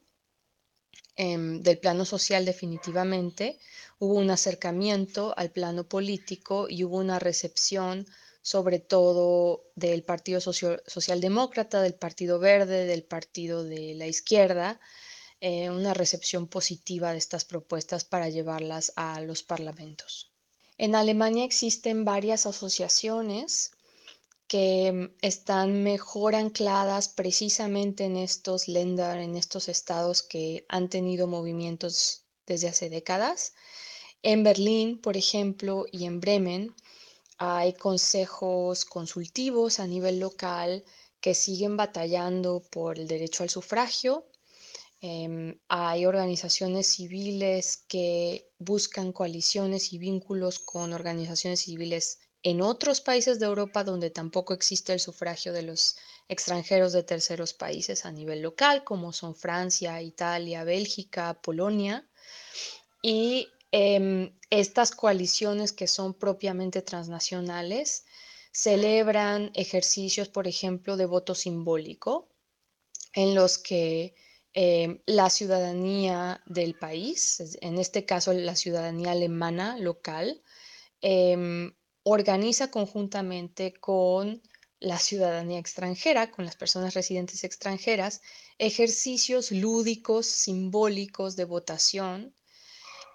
em, del plano social definitivamente, hubo un acercamiento al plano político y hubo una recepción sobre todo del Partido Socialdemócrata, del Partido Verde, del Partido de la Izquierda, eh, una recepción positiva de estas propuestas para llevarlas a los parlamentos. En Alemania existen varias asociaciones que están mejor ancladas precisamente en estos Länder, en estos estados que han tenido movimientos desde hace décadas. En Berlín, por ejemplo, y en Bremen, hay consejos consultivos a nivel local que siguen batallando por el derecho al sufragio. Em, hay organizaciones civiles que buscan coaliciones y vínculos con organizaciones civiles en otros países de Europa donde tampoco existe el sufragio de los extranjeros de terceros países a nivel local, como son Francia, Italia, Bélgica, Polonia. Y Em, estas coaliciones que son propiamente transnacionales celebran ejercicios, por ejemplo, de voto simbólico, en los que em, la ciudadanía del país, en este caso la ciudadanía alemana local, em, organiza conjuntamente con la ciudadanía extranjera, con las personas residentes extranjeras, ejercicios lúdicos, simbólicos de votación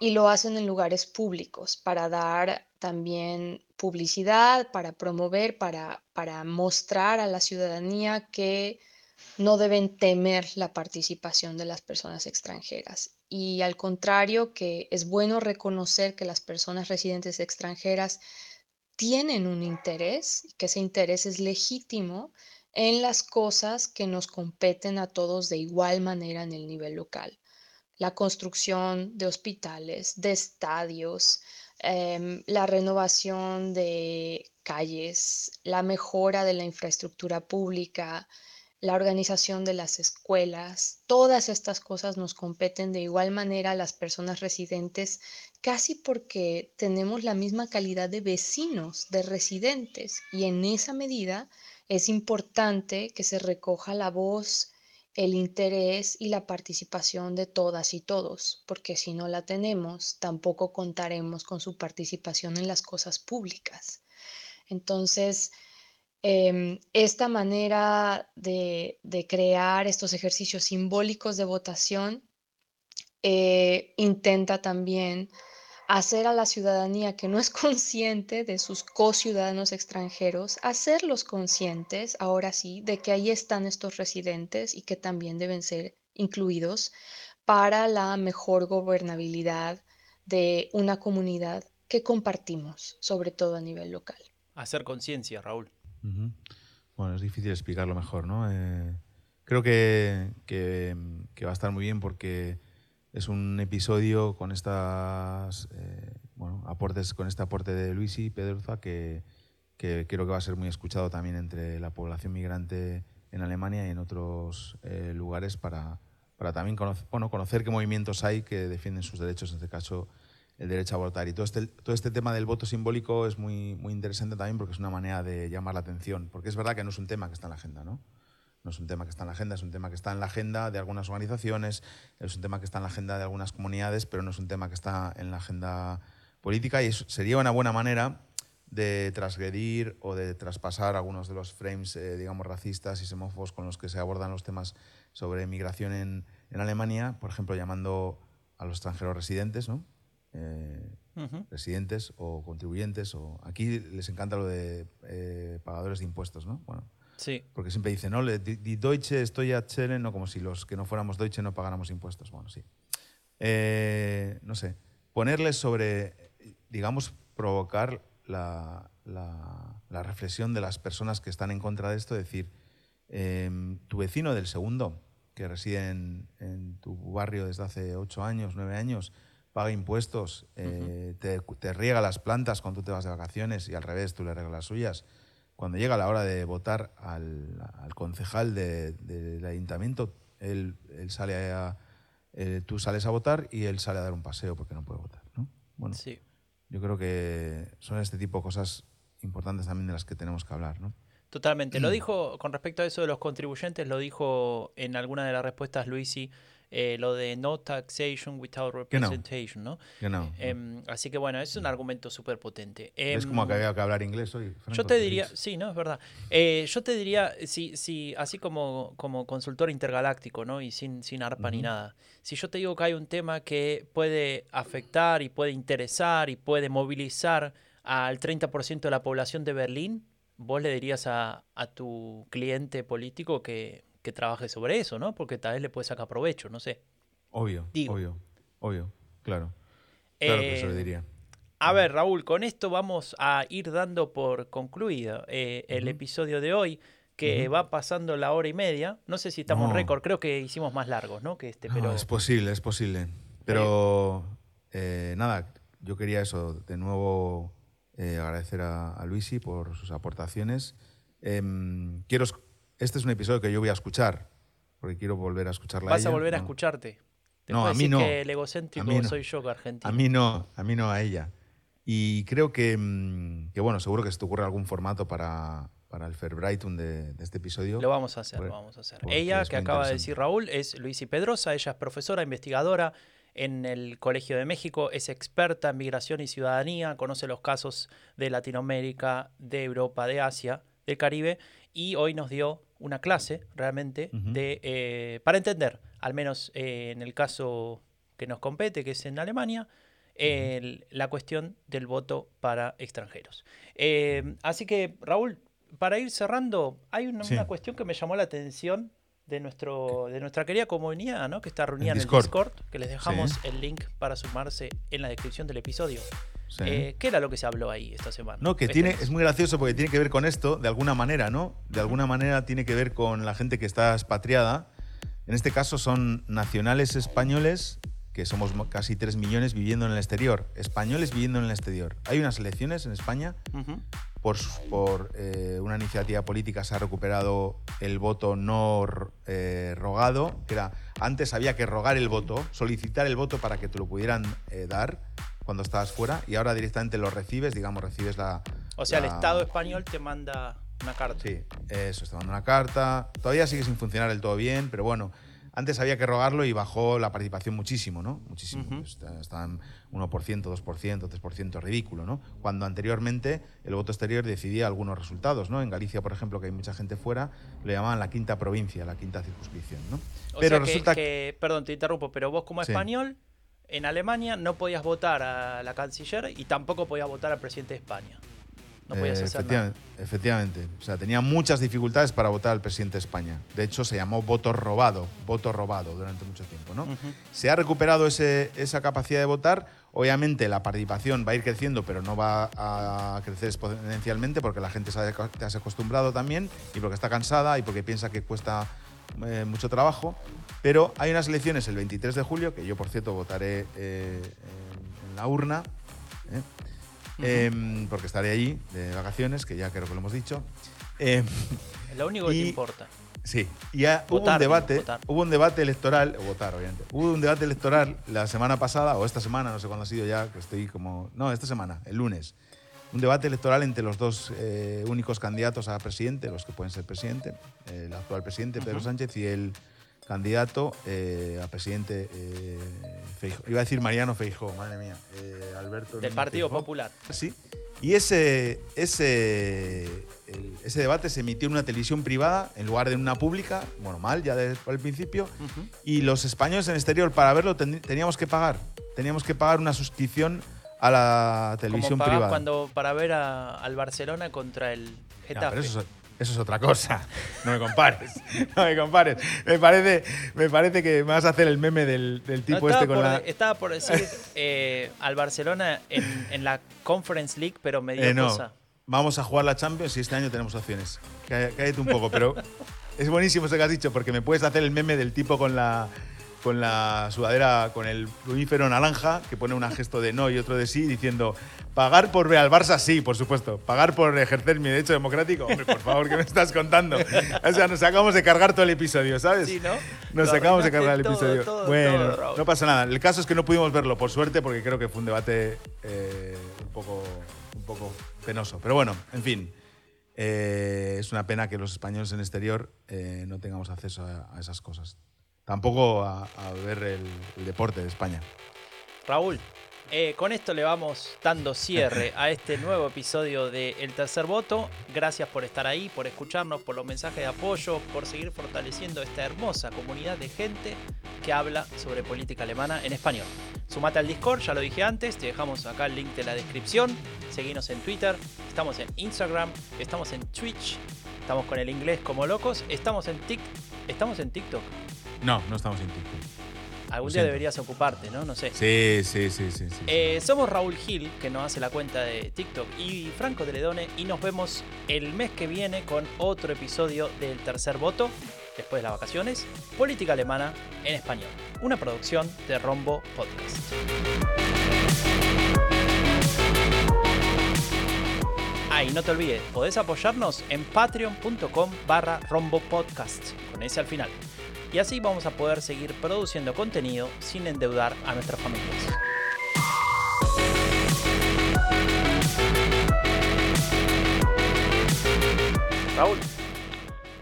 y lo hacen en lugares públicos para dar también publicidad, para promover, para, para mostrar a la ciudadanía que no deben temer la participación de las personas extranjeras. Y al contrario, que es bueno reconocer que las personas residentes extranjeras tienen un interés, que ese interés es legítimo en las cosas que nos competen a todos de igual manera en el nivel local la construcción de hospitales, de estadios, em, la renovación de calles, la mejora de la infraestructura pública, la organización de las escuelas, todas estas cosas nos competen de igual manera a las personas residentes, casi porque tenemos la misma calidad de vecinos, de residentes, y en esa medida es importante que se recoja la voz el interés y la participación de todas y todos, porque si no la tenemos, tampoco contaremos con su participación en las cosas públicas. Entonces, em, esta manera de, crear estos ejercicios simbólicos de votación eh, intenta también hacer a la ciudadanía que no es consciente de sus co-ciudadanos extranjeros, hacerlos conscientes, ahora sí, de que ahí están estos residentes y que también deben ser incluidos para la mejor gobernabilidad de una comunidad que compartimos, sobre todo a nivel local. Hacer conciencia, Raúl. Bueno, es difícil explicarlo mejor, ¿no? Eh, creo que, que va a estar muy bien porque es un episodio con estas eh, aportes, con este aporte de Luis y Pedroza que, que, creo que va a ser muy escuchado también entre la población migrante en Alemania y en otros eh, lugares para, para también conocer, bueno, conocer qué movimientos hay que defienden sus derechos, en este caso el derecho a votar. Y todo este, todo este tema del voto simbólico es muy, muy interesante también porque es una manera de llamar la atención, porque es verdad que no es un tema que está en la agenda, ¿no? No es un tema que está en la agenda, es un tema que está en la agenda de algunas organizaciones, es un tema que está en la agenda de algunas comunidades, pero no es un tema que está en la agenda política y sería una buena manera de transgredir o de traspasar algunos de los frames, eh, digamos, racistas y xenófobos con los que se abordan los temas sobre migración en, Alemania, por ejemplo, llamando a los extranjeros residentes, ¿no? Eh, residentes o contribuyentes, o aquí les encanta lo de eh, pagadores de impuestos, ¿no? Bueno, porque siempre dice, ¿no? Die Deutsche estoy a no como si los que no fuéramos Deutsche no pagáramos impuestos. Bueno, sí. Eh, no sé, ponerles sobre, digamos, provocar la, reflexión de las personas que están en contra de esto, decir, em, tu vecino del segundo, que reside en, tu barrio desde hace ocho años, nueve años, paga impuestos, eh, te, te riega las plantas cuando tú te vas de vacaciones y al revés, tú le riegas las suyas cuando llega la hora de votar al, al concejal de- del ayuntamiento, él, él sale a, eh, tú sales a votar y él sale a dar un paseo porque no puede votar. ¿no? Bueno, Sí. yo creo que son este tipo de cosas importantes también de las que tenemos que hablar. ¿no? Totalmente. Lo dijo con respecto a eso de los contribuyentes, lo dijo en alguna de las respuestas Luisi, eh, lo de no taxation without representation, ¿no? No, Em, así que bueno, es un argumento súper potente. es como Em, que había que hablar inglés hoy. Yo te ¿qué diría, sí, no, es verdad. Eh, yo te diría, si, si, así como, como consultor intergaláctico, ¿no? Y sin, sin arpa ni nada. Si yo te digo que hay un tema que puede afectar y puede interesar y puede movilizar al 30% de la población de Berlín, vos le dirías a, a tu cliente político que, que trabaje sobre eso, ¿no? Porque tal vez le puede sacar provecho, no sé. Obvio, Digo. obvio, obvio, claro. Claro que se lo Eh, diría. A ver, Raúl, con esto vamos a ir dando por concluido eh, el episodio de hoy, que va pasando la hora y media. No sé si estamos en No. récord, creo que hicimos más largos, ¿no? Que este, No, es posible, es posible. Pero eh, nada, yo quería eso, de nuevo agradecer a, a Luisi por sus aportaciones. Em, quiero, este es un episodio que yo voy a escuchar, porque quiero volver a escucharla. vas a ella, volver a escucharte. Te No, a mí decir no. que el egocéntrico A mí no. soy yo, argentino. A mí no, a mí no, a ella. Y creo que, mm, que bueno, seguro que se te ocurre algún formato para, para el Fairbrighton de, de este episodio. Lo vamos a hacer, Porque- lo vamos a hacer. Ella, que acaba de decir Raúl, es Luisi Pedrosa. Ella es profesora, investigadora en el Colegio de México, es experta en migración y ciudadanía, conoce los casos de Latinoamérica, de Europa, de Asia, del Caribe, y hoy nos dio una clase realmente de, eh, para entender, al menos eh, en el caso que nos compete, que es en Alemania, la cuestión del voto para extranjeros. Eh, así que, Raúl, para ir cerrando, hay una, Sí. una cuestión que me llamó la atención de, nuestro, de nuestra querida comunidad, ¿no? que está reunida en el Discord. Discord, que les dejamos Sí. el link para sumarse en la descripción del episodio. Sí. Eh, ¿Qué era lo que se habló ahí esta semana? No, que Este tiene, mes. es muy gracioso porque tiene que ver con esto, de alguna manera, ¿no? De alguna manera tiene que ver con la gente que está expatriada. En este caso son nacionales españoles, que somos mo- casi 3 millones viviendo en el exterior. Españoles viviendo en el exterior. Hay unas elecciones en España. Por, por eh, una iniciativa política se ha recuperado el voto no eh, rogado, que era antes había que rogar el voto, solicitar el voto para que te lo pudieran eh, dar cuando estabas fuera y ahora directamente lo recibes, digamos, recibes la... O sea, el la- Estado español te manda una carta. Sí, eso, te manda una carta. Todavía sigue sin funcionar del todo bien, pero bueno, antes había que rogarlo y bajó la participación muchísimo, ¿no? Muchísimo. Ujú. Está- Estaban 1%, 2%, 3%, ridículo, ¿no? Cuando anteriormente el voto exterior decidía algunos resultados, ¿no? En Galicia, por ejemplo, que hay mucha gente fuera, lo llamaban la quinta provincia, la quinta circunscripción, ¿no? O pero sea que- resulta que, perdón, te interrumpo, pero vos como Sí. español, en Alemania no podías votar a la canciller y tampoco podías votar al presidente de España. No podías Eh, hacer nada. efectivamente, efectivamente. O sea, tenía muchas dificultades para votar al presidente de España. De hecho, se llamó voto robado, voto robado durante mucho tiempo, ¿no? Se ha recuperado ese- esa capacidad de votar. Obviamente la participación va a ir creciendo, pero no va a crecer exponencialmente porque la gente se ha te has acostumbrado también y porque está cansada y porque piensa que cuesta eh, mucho trabajo. Pero hay unas elecciones el 23 de julio, que yo por cierto votaré eh, en, en la urna, ¿eh? Em, porque estaré allí de vacaciones, que ya creo que lo hemos dicho. Em, Es lo único que te y- importa. Sí, y hubo un debate, votar. hubo un debate electoral, votar obviamente, hubo un debate electoral la semana pasada o esta semana, no sé cuándo ha sido ya, que estoy como, no, esta semana, el lunes, un debate electoral entre los dos eh, únicos candidatos a presidente, los que pueden ser presidente, el actual presidente Pedro. Sánchez y el candidato eh, a presidente eh, Feijóo. Iba a decir Mariano Feijó, madre mía, eh, Alberto. Del Partido. Popular. Sí. Y ese, ese, el- ese debate se emitió en una televisión privada en lugar de en una pública. Bueno, mal ya desde el principio. Y los españoles en el exterior, para verlo, ten- teníamos que pagar. Teníamos que pagar una suscripción a la televisión Como privada. cuando para ver a- al Barcelona contra el No, Getafe. pero eso es, eso es otra cosa. No me compares. No me compares. Me parece, me parece que me vas a hacer el meme del, tipo este con por, la. estaba por decir eh, al Barcelona en, en la Conference League, pero me dio Eh, no, cosa. vamos a jugar la Champions y este año tenemos opciones. Cá- Cállate un poco, pero es buenísimo eso que has dicho porque me puedes hacer el meme del tipo con la con la sudadera, con el plumífero naranja, que pone un gesto de no y otro de sí, diciendo, pagar por ver al Barça, sí, por supuesto. Pagar por ejercer mi derecho democrático, hombre, por favor, ¿qué me estás contando? O sea, nos acabamos de cargar todo el episodio, ¿sabes? Sí, ¿no? Nos Lo acabamos de cargar el todo, episodio. todo, bueno, todo, no pasa nada. El caso es que no pudimos verlo, por suerte, porque creo que fue un debate eh, un, poco, un poco penoso. Pero bueno, en fin. eh, es una pena que los españoles en el exterior eh, no tengamos acceso a, a esas cosas. Tampoco a, ver el deporte de España. Raúl, eh, con esto le vamos dando cierre a este nuevo episodio de El Tercer Voto. Gracias por estar ahí, por escucharnos, por los mensajes de apoyo, por seguir fortaleciendo esta hermosa comunidad de gente que habla sobre política alemana en español. Sumate al Discord, ya lo dije antes, te dejamos acá el link de la descripción. Seguinos en Twitter, estamos en Instagram, estamos en Twitch, estamos con el inglés como locos, estamos en Tik, estamos en TikTok. No, no estamos en TikTok. Algún día deberías ocuparte, ¿no? No sé. Sí, sí, sí, sí. sí. Eh, somos Raúl Gil, que nos hace la cuenta de TikTok, y Franco Teledone, y nos vemos el mes que viene con otro episodio del Tercer Voto, después de las vacaciones, Política Alemana en Español, una producción de Rombo Podcast. Ah, y no te olvides, podés apoyarnos en patreon.com barra rombopodcast, con ese al final. Y así vamos a poder seguir produciendo contenido sin endeudar a nuestras familias. Raúl,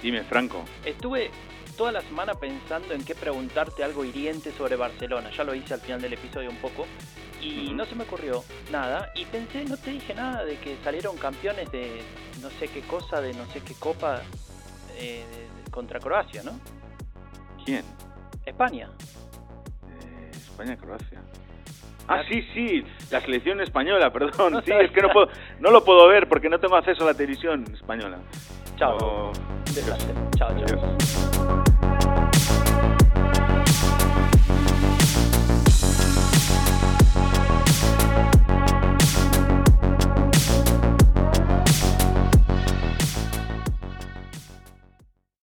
Dime, Franco. estuve toda la semana pensando en qué preguntarte algo hiriente sobre Barcelona. Ya lo hice al final del episodio un poco. Y no se me ocurrió nada. Y pensé, no te dije nada de que salieron campeones de no sé qué cosa, de no sé qué copa eh, contra Croacia, ¿no? ¿Quién? España. Eh, España-Croacia. Ah, sí, sí, la selección española, perdón. Sí, es que no, puedo, no lo puedo ver porque no tengo acceso a la televisión española. Chao. Oh. Chao, chao. Adiós.